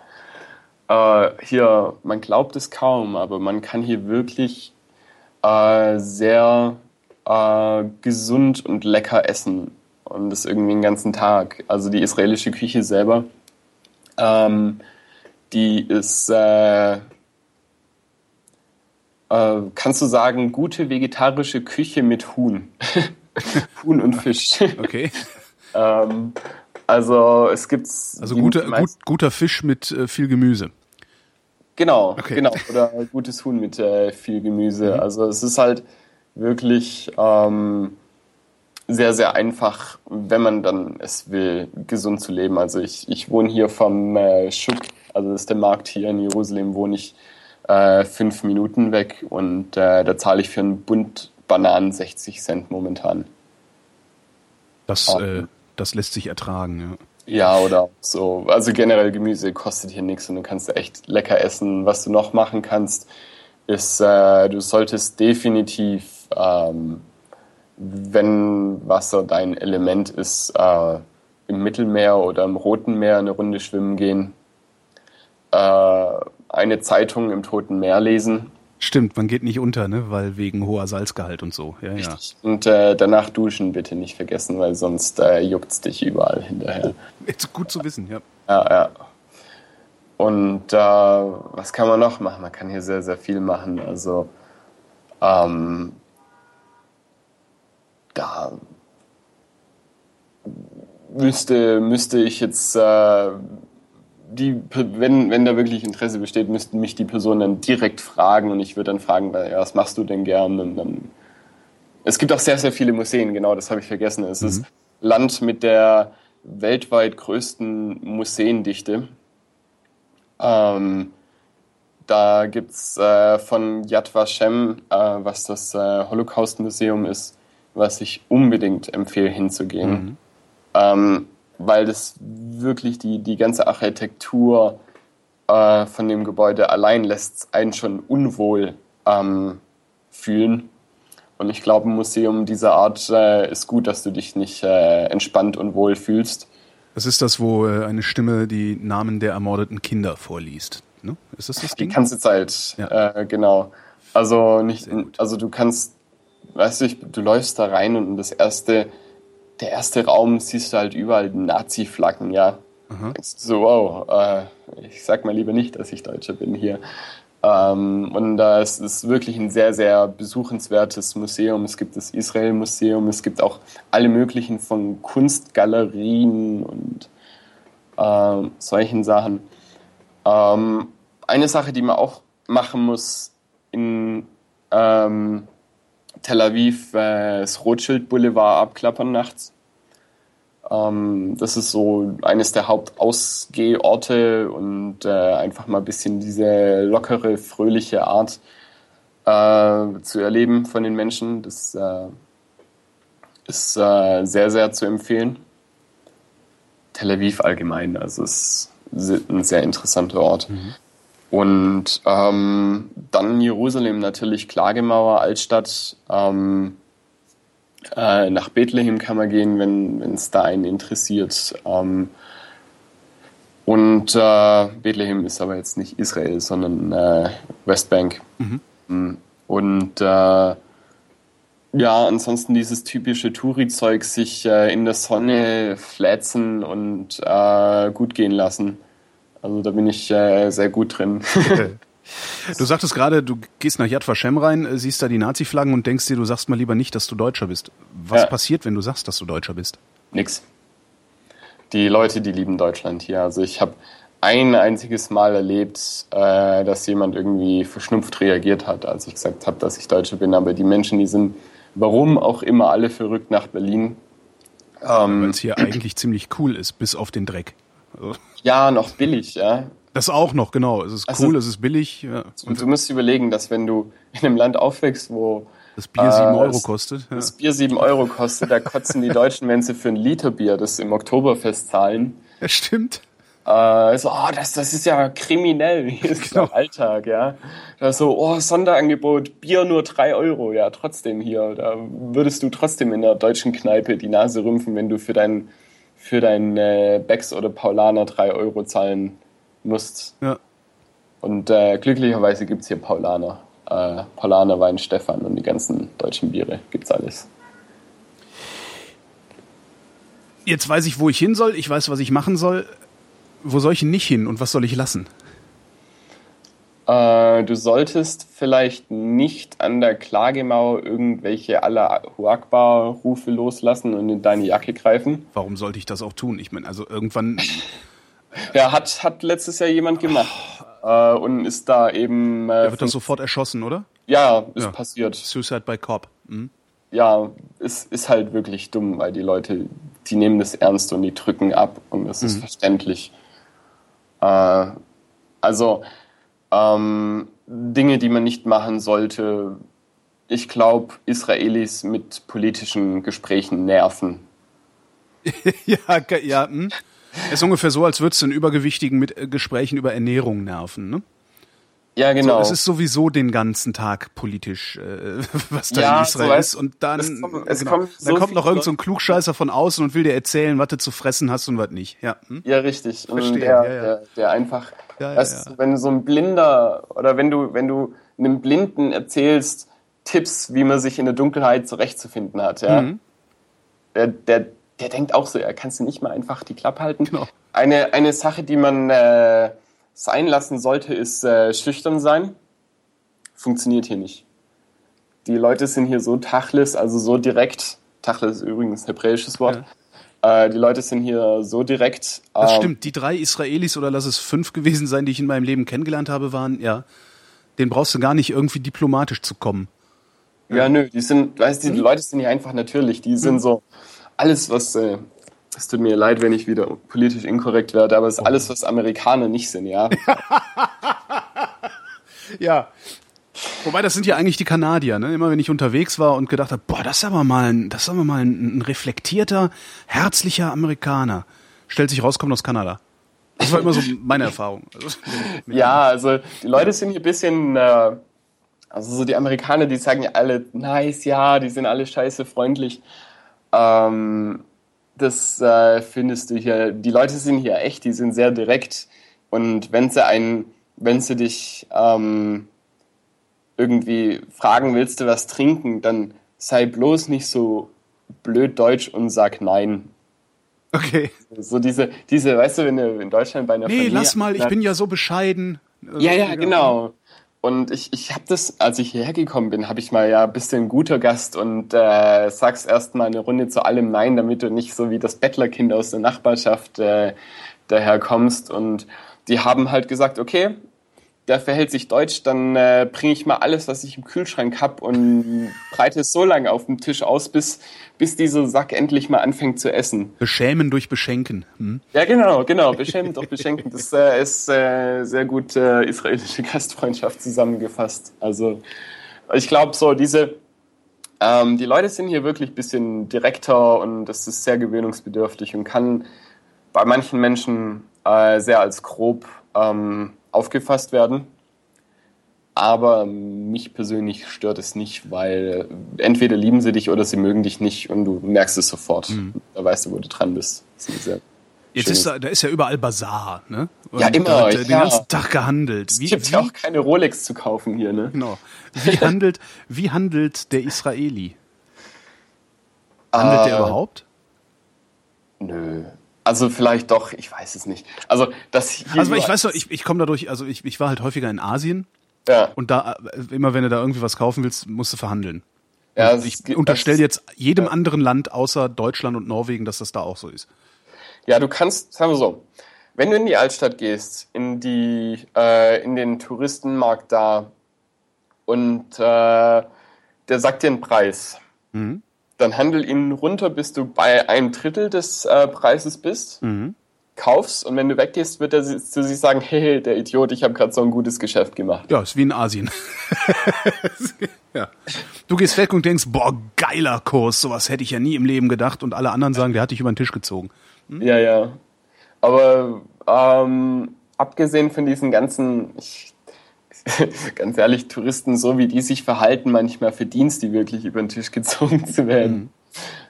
Äh, hier, man glaubt es kaum, aber man kann hier wirklich äh, sehr äh, gesund und lecker essen. Und das irgendwie den ganzen Tag. Also die israelische Küche selber, ähm, die ist äh, äh, kannst du sagen, gute vegetarische Küche mit Huhn. Huhn und Fisch. Okay. ähm, also es gibt also gute, gut, guter Fisch mit äh, viel Gemüse. Genau, okay. genau. Oder gutes Huhn mit äh, viel Gemüse. Mhm. Also es ist halt wirklich ähm, sehr, sehr einfach, wenn man dann es will, gesund zu leben. Also ich, ich wohne hier vom äh, Schuk, also das ist der Markt hier in Jerusalem, wohne ich äh, fünf Minuten weg und äh, da zahle ich für einen Bund Bananen 60 Cent momentan. Das, äh, das lässt sich ertragen, ja. Ja, oder so. Also generell Gemüse kostet hier nichts und du kannst echt lecker essen. Was du noch machen kannst, ist, äh, du solltest definitiv, ähm, wenn Wasser dein Element ist, äh, im Mittelmeer oder im Roten Meer eine Runde schwimmen gehen. Äh, eine Zeitung im Toten Meer lesen. Stimmt, man geht nicht unter, ne? weil wegen hoher Salzgehalt und so. Ja. Ja. Und äh, danach duschen bitte nicht vergessen, weil sonst äh, juckt's dich überall hinterher. Ist gut zu wissen, ja. Ja, ja. Und äh, was kann man noch machen? Man kann hier sehr, sehr viel machen. Also ähm, da müsste, müsste ich jetzt äh, die, wenn, wenn da wirklich Interesse besteht, müssten mich die Personen dann direkt fragen und ich würde dann fragen, ja, was machst du denn gern? Und dann es gibt auch sehr, sehr viele Museen, genau, das habe ich vergessen. Es mhm. ist Land mit der weltweit größten Museendichte. Ähm, da gibt es äh, von Yad Vashem, äh, was das äh, Holocaust-Museum ist, was ich unbedingt empfehle hinzugehen. Mhm. Ähm, weil das wirklich die, die ganze Architektur äh, von dem Gebäude allein lässt einen schon unwohl ähm, fühlen. Und ich glaube, ein Museum dieser Art äh, ist gut, dass du dich nicht äh, entspannt und wohl fühlst. Das ist das, wo äh, eine Stimme die Namen der ermordeten Kinder vorliest. Ne? Ist das das Ding? Die ganze Zeit, ja. äh, genau. Also nicht, also du kannst, weißt du, du läufst da rein und das erste, der erste Raum siehst du halt überall Nazi-Flaggen, ja. Aha. So, wow, äh, ich sag mal lieber nicht, dass ich Deutscher bin hier. Ähm, und da ist es wirklich ein sehr, sehr besuchenswertes Museum. Es gibt das Israel-Museum, es gibt auch alle möglichen von Kunstgalerien und äh, solchen Sachen. Ähm, eine Sache, die man auch machen muss in ähm, Tel Aviv, äh, das Rothschild Boulevard abklappern nachts. Ähm, das ist so eines der Hauptausgehorte und äh, einfach mal ein bisschen diese lockere, fröhliche Art äh, zu erleben von den Menschen. Das äh, ist äh, sehr, sehr zu empfehlen. Tel Aviv allgemein, also es ist ein sehr interessanter Ort. Mhm. Und ähm, dann Jerusalem natürlich, Klagemauer, Altstadt. Ähm, äh, nach Bethlehem kann man gehen, wenn es da einen interessiert. Ähm, und äh, Bethlehem ist aber jetzt nicht Israel, sondern äh, Westbank. Mhm. Mm. Und äh, ja, ansonsten dieses typische Touri-Zeug, sich äh, in der Sonne flätzen und äh, gut gehen lassen. Also da bin ich sehr gut drin. Du sagtest gerade, du gehst nach Yad Vashem rein, äh, siehst da die Nazi-Flaggen und denkst dir, du sagst mal lieber nicht, dass du Deutscher bist. Was ja. passiert, wenn du sagst, dass du Deutscher bist? Nix. Die Leute, die lieben Deutschland hier. Also ich habe ein einziges Mal erlebt, äh, dass jemand irgendwie verschnupft reagiert hat, als ich gesagt habe, dass ich Deutscher bin. Aber die Menschen, die sind, warum auch immer, alle verrückt nach Berlin. Ähm, Weil es hier eigentlich ziemlich cool ist, bis auf den Dreck. Also. Ja, noch billig, ja. Das auch noch, genau. Es ist also, cool, es ist billig. Ja. Und du musst überlegen, dass wenn du in einem Land aufwächst, wo das Bier sieben äh, Euro kostet. Ja. Das Bier sieben Euro kostet, da kotzen die Deutschen, wenn sie für ein Liter Bier das im Oktoberfest zahlen. Ja, stimmt. Äh, so, oh, das, das ist ja kriminell. Hier ist genau. der Alltag, ja. Da so, oh, Sonderangebot, Bier nur drei Euro. Ja, trotzdem hier. Da würdest du trotzdem in der deutschen Kneipe die Nase rümpfen, wenn du für dein, für dein äh, Becks oder Paulaner drei Euro zahlen musst. Ja. Und äh, glücklicherweise gibt es hier Paulaner. Äh, Paulaner Wein Stefan und die ganzen deutschen Biere gibt's alles. Jetzt weiß ich, wo ich hin soll, ich weiß, was ich machen soll. Wo soll ich nicht hin und was soll ich lassen? Äh, du solltest vielleicht nicht an der Klagemauer irgendwelche Allah Akbar-Rufe loslassen und in deine Jacke greifen. Warum sollte ich das auch tun? Ich meine, also irgendwann Ja, hat, hat letztes Jahr jemand gemacht. Äh, und ist da eben. Äh, er wird dann sofort erschossen, oder? Ja, ist ja. passiert. Suicide by Cop. Mhm. Ja, ist, ist halt wirklich dumm, weil die Leute, die nehmen das ernst und die drücken ab und das mhm. ist verständlich. Äh, also, ähm, Dinge, die man nicht machen sollte. Ich glaube, Israelis mit politischen Gesprächen nerven. ja, ja, hm. Es ist ungefähr so, als würdest du einen Übergewichtigen mit äh, Gesprächen über Ernährung nerven, ne? Ja, genau. So, es ist sowieso den ganzen Tag politisch, äh, was da ja, in Israel so ist. Und dann, es kommt, es genau, kommt so dann kommt noch irgendein so Klugscheißer von außen und will dir erzählen, was du zu fressen hast und was nicht. Ja, hm? ja richtig. Verstehe. Der, ja, ja. Der, der, einfach, ja, weißt ja, wenn du so ein Blinder oder wenn du, wenn du einem Blinden erzählst, Tipps, wie man sich in der Dunkelheit zurechtzufinden hat, ja. Mhm. Der, der, der denkt auch so, er kannst du nicht mal einfach die Klappe halten. Genau. Eine, eine Sache, die man äh, sein lassen sollte, ist äh, schüchtern sein. Funktioniert hier nicht. Die Leute sind hier so tachlis, also so direkt. Tachlis ist übrigens ein hebräisches Wort. Äh, die Leute sind hier so direkt. Das ähm, stimmt. Die drei Israelis oder lass es fünf gewesen sein, die ich in meinem Leben kennengelernt habe, waren, ja, den brauchst du gar nicht irgendwie diplomatisch zu kommen. Ja, nö, die sind, weißt du, die Leute sind hier einfach natürlich. Die sind so, alles, was, äh, es tut mir leid, wenn ich wieder politisch inkorrekt werde, aber es ist alles, was Amerikaner nicht sind, ja. Ja. Wobei, das sind ja eigentlich die Kanadier, ne? Immer wenn ich unterwegs war und gedacht habe, boah, das ist aber mal ein, das ist aber mal ein, ein reflektierter, herzlicher Amerikaner. Stellt sich raus, kommt aus Kanada. Das war immer so meine Erfahrung. Also, Ja, also die Leute sind hier ein bisschen, äh, also so die Amerikaner, die sagen ja alle, nice, ja, die sind alle scheiße freundlich. Ähm, das äh, findest du hier, die Leute sind hier echt, die sind sehr direkt. Und wenn sie einen, wenn sie dich ähm, irgendwie fragen, willst du was trinken, dann sei bloß nicht so blöd deutsch und sag nein. Okay. So diese, diese, weißt du, wenn du in Deutschland bei einer Nee, Familie lass mal, ich bin ja so bescheiden. ja, ja, genau. Und ich, ich habe das, als ich hierher gekommen bin, habe ich mal ja ein bisschen guter Gast und äh, sag's erst mal eine Runde zu allem Nein, damit du nicht so wie das Bettlerkind aus der Nachbarschaft äh, daherkommst. Und die haben halt gesagt, okay, der verhält sich deutsch, dann äh, bringe ich mal alles, was ich im Kühlschrank hab und breite es so lange auf dem Tisch aus, bis, bis dieser Sack endlich mal anfängt zu essen. Beschämen durch Beschenken. Hm? Ja, genau, genau. Beschämend doch beschenken. Das äh, ist äh, sehr gut äh, israelische Gastfreundschaft zusammengefasst. Also ich glaube so, diese ähm, die Leute sind hier wirklich ein bisschen direkter und das ist sehr gewöhnungsbedürftig und kann bei manchen Menschen äh, sehr als grob ähm, aufgefasst werden. Aber mich persönlich stört es nicht, weil entweder lieben sie dich oder sie mögen dich nicht und du merkst es sofort. Da weißt du, wo du dran bist. Jetzt ist da, da ist ja überall Bazar, ne? Und Ja, immer, Da wird, äh, den ja. ganzen Tag gehandelt. Wie, Es gibt ja auch keine Rolex zu kaufen hier, ne? genau. wie handelt, wie handelt der Israeli? Handelt der Äh, überhaupt? Nö. Also vielleicht doch, ich weiß es nicht. Also das Also ich weiß doch, ich, ich komme dadurch, also ich, ich war halt häufiger in Asien ja, und da äh, immer wenn du da irgendwie was kaufen willst, musst du verhandeln. ja, es ich unterstelle jetzt jedem anderen Land außer Deutschland und Norwegen, dass das da auch so ist. Ja, du kannst, sagen wir so, wenn du in die Altstadt gehst, in die, äh, in den Touristenmarkt da und äh, der sagt dir einen Preis, Mhm. Dann handel ihn runter, bis du bei einem Drittel des äh, Preises bist, Mhm. kaufst und wenn du weggehst, wird er zu sich sagen, hey, der Idiot, ich habe gerade so ein gutes Geschäft gemacht. Ja, ist wie in Asien. ja. Du gehst weg und denkst, boah, geiler Kurs, sowas hätte ich ja nie im Leben gedacht und alle anderen sagen, der hat dich über den Tisch gezogen. Ja, ja. Aber ähm, abgesehen von diesen ganzen, ich, ganz ehrlich, Touristen, so wie die sich verhalten, manchmal verdienst die wirklich über den Tisch gezogen zu werden.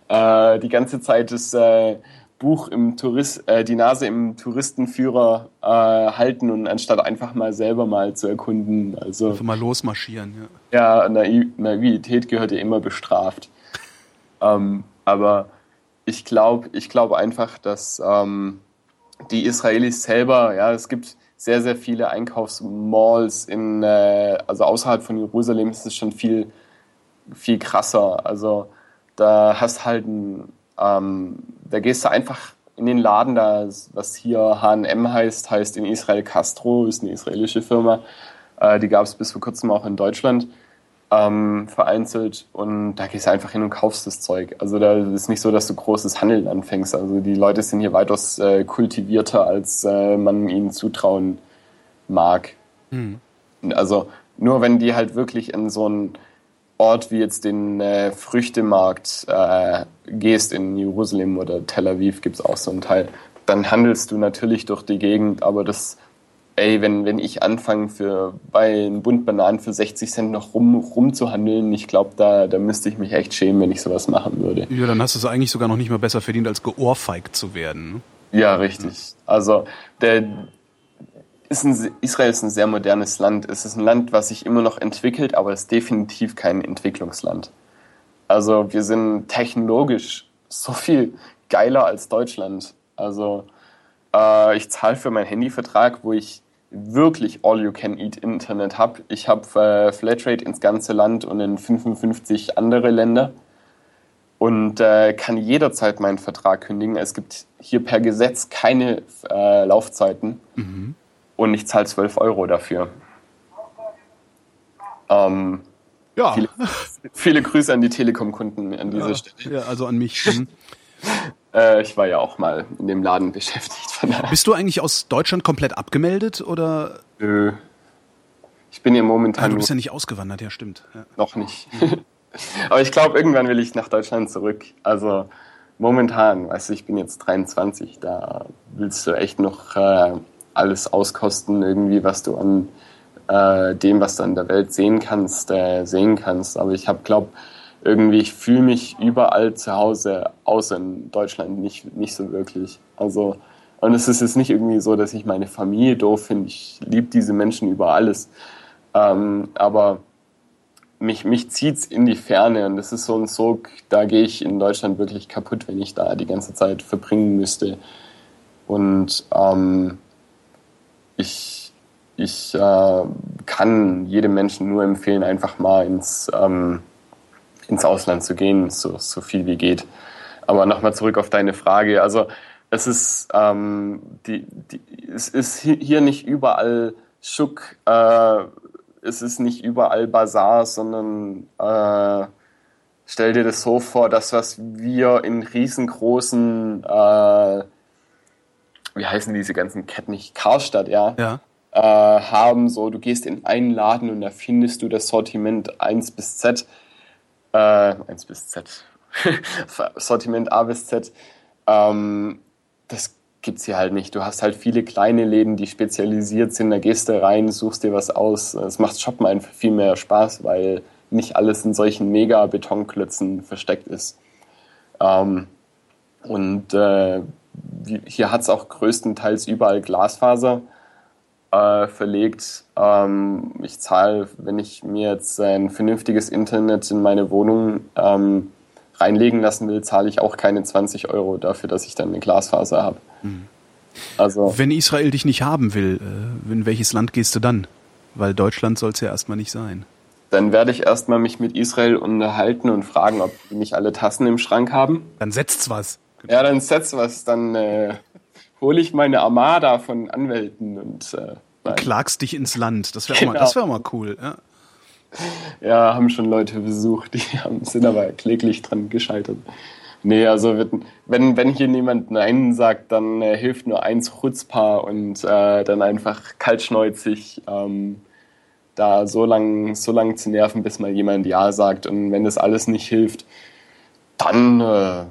Äh, die ganze Zeit das äh, Buch im Tourist, äh, die Nase im Touristenführer äh, halten und anstatt einfach mal selber mal zu erkunden. Also Einfach mal losmarschieren, ja. ja, Naiv Naivität gehört ja immer bestraft. Ähm, aber ich glaube ich glaub einfach, dass ähm, die Israelis selber, ja, es gibt sehr, sehr viele Einkaufsmalls in, äh, also außerhalb von Jerusalem ist es schon viel, viel krasser. Also da hast halt ein, ähm, da gehst du einfach in den Laden, da, was hier H&M heißt, heißt in Israel Castro, ist eine israelische Firma. Äh, die gab es bis vor kurzem auch in Deutschland ähm, vereinzelt und da gehst du einfach hin und kaufst das Zeug. Also da ist nicht so, dass du großes Handeln anfängst. Also die Leute sind hier weitaus äh, kultivierter, als äh, man ihnen zutrauen mag. Also nur wenn die halt wirklich in so einen Ort wie jetzt den äh, Früchtemarkt äh, gehst in Jerusalem oder Tel Aviv gibt's auch so einen Teil, dann handelst du natürlich durch die Gegend, aber das ey, wenn, wenn ich anfange, für, bei einem Bund Bananen für 60 Cent noch rum, rumzuhandeln, ich glaube, da, da müsste ich mich echt schämen, wenn ich sowas machen würde. Ja, dann hast du es eigentlich sogar noch nicht mal besser verdient, als geohrfeigt zu werden. Ne? Ja, richtig. Also, der, ist ein, Israel ist ein sehr modernes Land. Es ist ein Land, was sich immer noch entwickelt, aber es ist definitiv kein Entwicklungsland. Also, wir sind technologisch so viel geiler als Deutschland. Also, äh, ich zahle für meinen Handyvertrag, wo ich wirklich All-You-Can-Eat-Internet habe. Ich habe äh, Flatrate ins ganze Land und in 55 andere Länder. und äh, kann jederzeit meinen Vertrag kündigen. Es gibt hier per Gesetz keine äh, Laufzeiten mhm. und ich zahle 12 Euro dafür. Ähm, ja. Viele, viele, Grüße an die Telekom-Kunden an dieser ja, Stelle. Ja, also an mich. Äh, ich war ja auch mal in dem Laden beschäftigt. Bist du eigentlich aus Deutschland komplett abgemeldet oder? Nö. Ich bin ja momentan. Ah, du bist ja nicht ausgewandert, ja, stimmt. Ja. Noch nicht. Aber ich glaube, irgendwann will ich nach Deutschland zurück. Also momentan, weißt du, ich bin jetzt 23, da willst du echt noch äh, alles auskosten, irgendwie, was du an äh, dem, was du an der Welt sehen kannst, äh, sehen kannst. Aber ich habe, glaube irgendwie, ich fühle mich überall zu Hause, außer in Deutschland nicht, nicht so wirklich. Also, und es ist jetzt nicht irgendwie so, dass ich meine Familie doof finde. Ich liebe diese Menschen über alles. Ähm, aber mich, mich zieht's in die Ferne und das ist so ein Sog, da gehe ich in Deutschland wirklich kaputt, wenn ich da die ganze Zeit verbringen müsste. Und ähm, ich, ich äh, kann jedem Menschen nur empfehlen, einfach mal ins, ähm, ins Ausland zu gehen, so, so viel wie geht. Aber nochmal zurück auf deine Frage. Also es ist, ähm, die, die, es ist hier nicht überall Schuck. Äh, es ist nicht überall Bazar, sondern äh, stell dir das so vor, das, was wir in riesengroßen, äh, wie heißen diese ganzen Ketten nicht, Karstadt, ja, ja. Äh, haben, so du gehst in einen Laden und da findest du das Sortiment 1 bis Z, äh, 1 bis Z, Sortiment A bis Z, ähm, das gibt es hier halt nicht. Du hast halt viele kleine Läden, die spezialisiert sind. Da gehst du rein, suchst dir was aus. Es macht Shoppen einfach viel mehr Spaß, weil nicht alles in solchen mega Betonklötzen versteckt ist. Ähm, und äh, hier hat es auch größtenteils überall Glasfaser äh, verlegt. Ähm, ich zahle, wenn ich mir jetzt ein vernünftiges Internet in meine Wohnung ähm, reinlegen lassen will, zahle ich auch keine 20 Euro dafür, dass ich dann eine Glasfaser habe. Mhm. Also, Wenn Israel dich nicht haben will, äh, in welches Land gehst du dann? Weil Deutschland soll es ja erstmal nicht sein. Dann werde ich erstmal mich mit Israel unterhalten und fragen, ob die nicht alle Tassen im Schrank haben. Dann setzt's was. Ja, dann setzt was. Dann äh, hole ich meine Armada von Anwälten und äh, Du klagst dich ins Land. Das wäre genau. mal, wär mal cool. Ja. ja, haben schon Leute besucht, die haben, sind aber kläglich dran gescheitert. Nee, also wenn, wenn hier niemand Nein sagt, dann äh, hilft nur eins Chutzpah und äh, dann einfach kaltschneuzig ähm, da so lang, so lang zu nerven, bis mal jemand Ja sagt. Und wenn das alles nicht hilft, dann äh,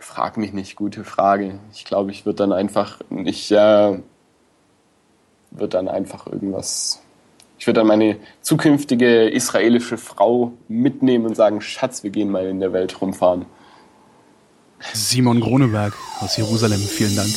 frag mich nicht, gute Frage. Ich glaube, ich würde dann einfach, ich äh, würde dann einfach irgendwas ich würde dann meine zukünftige israelische Frau mitnehmen und sagen, Schatz, wir gehen mal in der Welt rumfahren. Simon Groneberg aus Jerusalem, vielen Dank.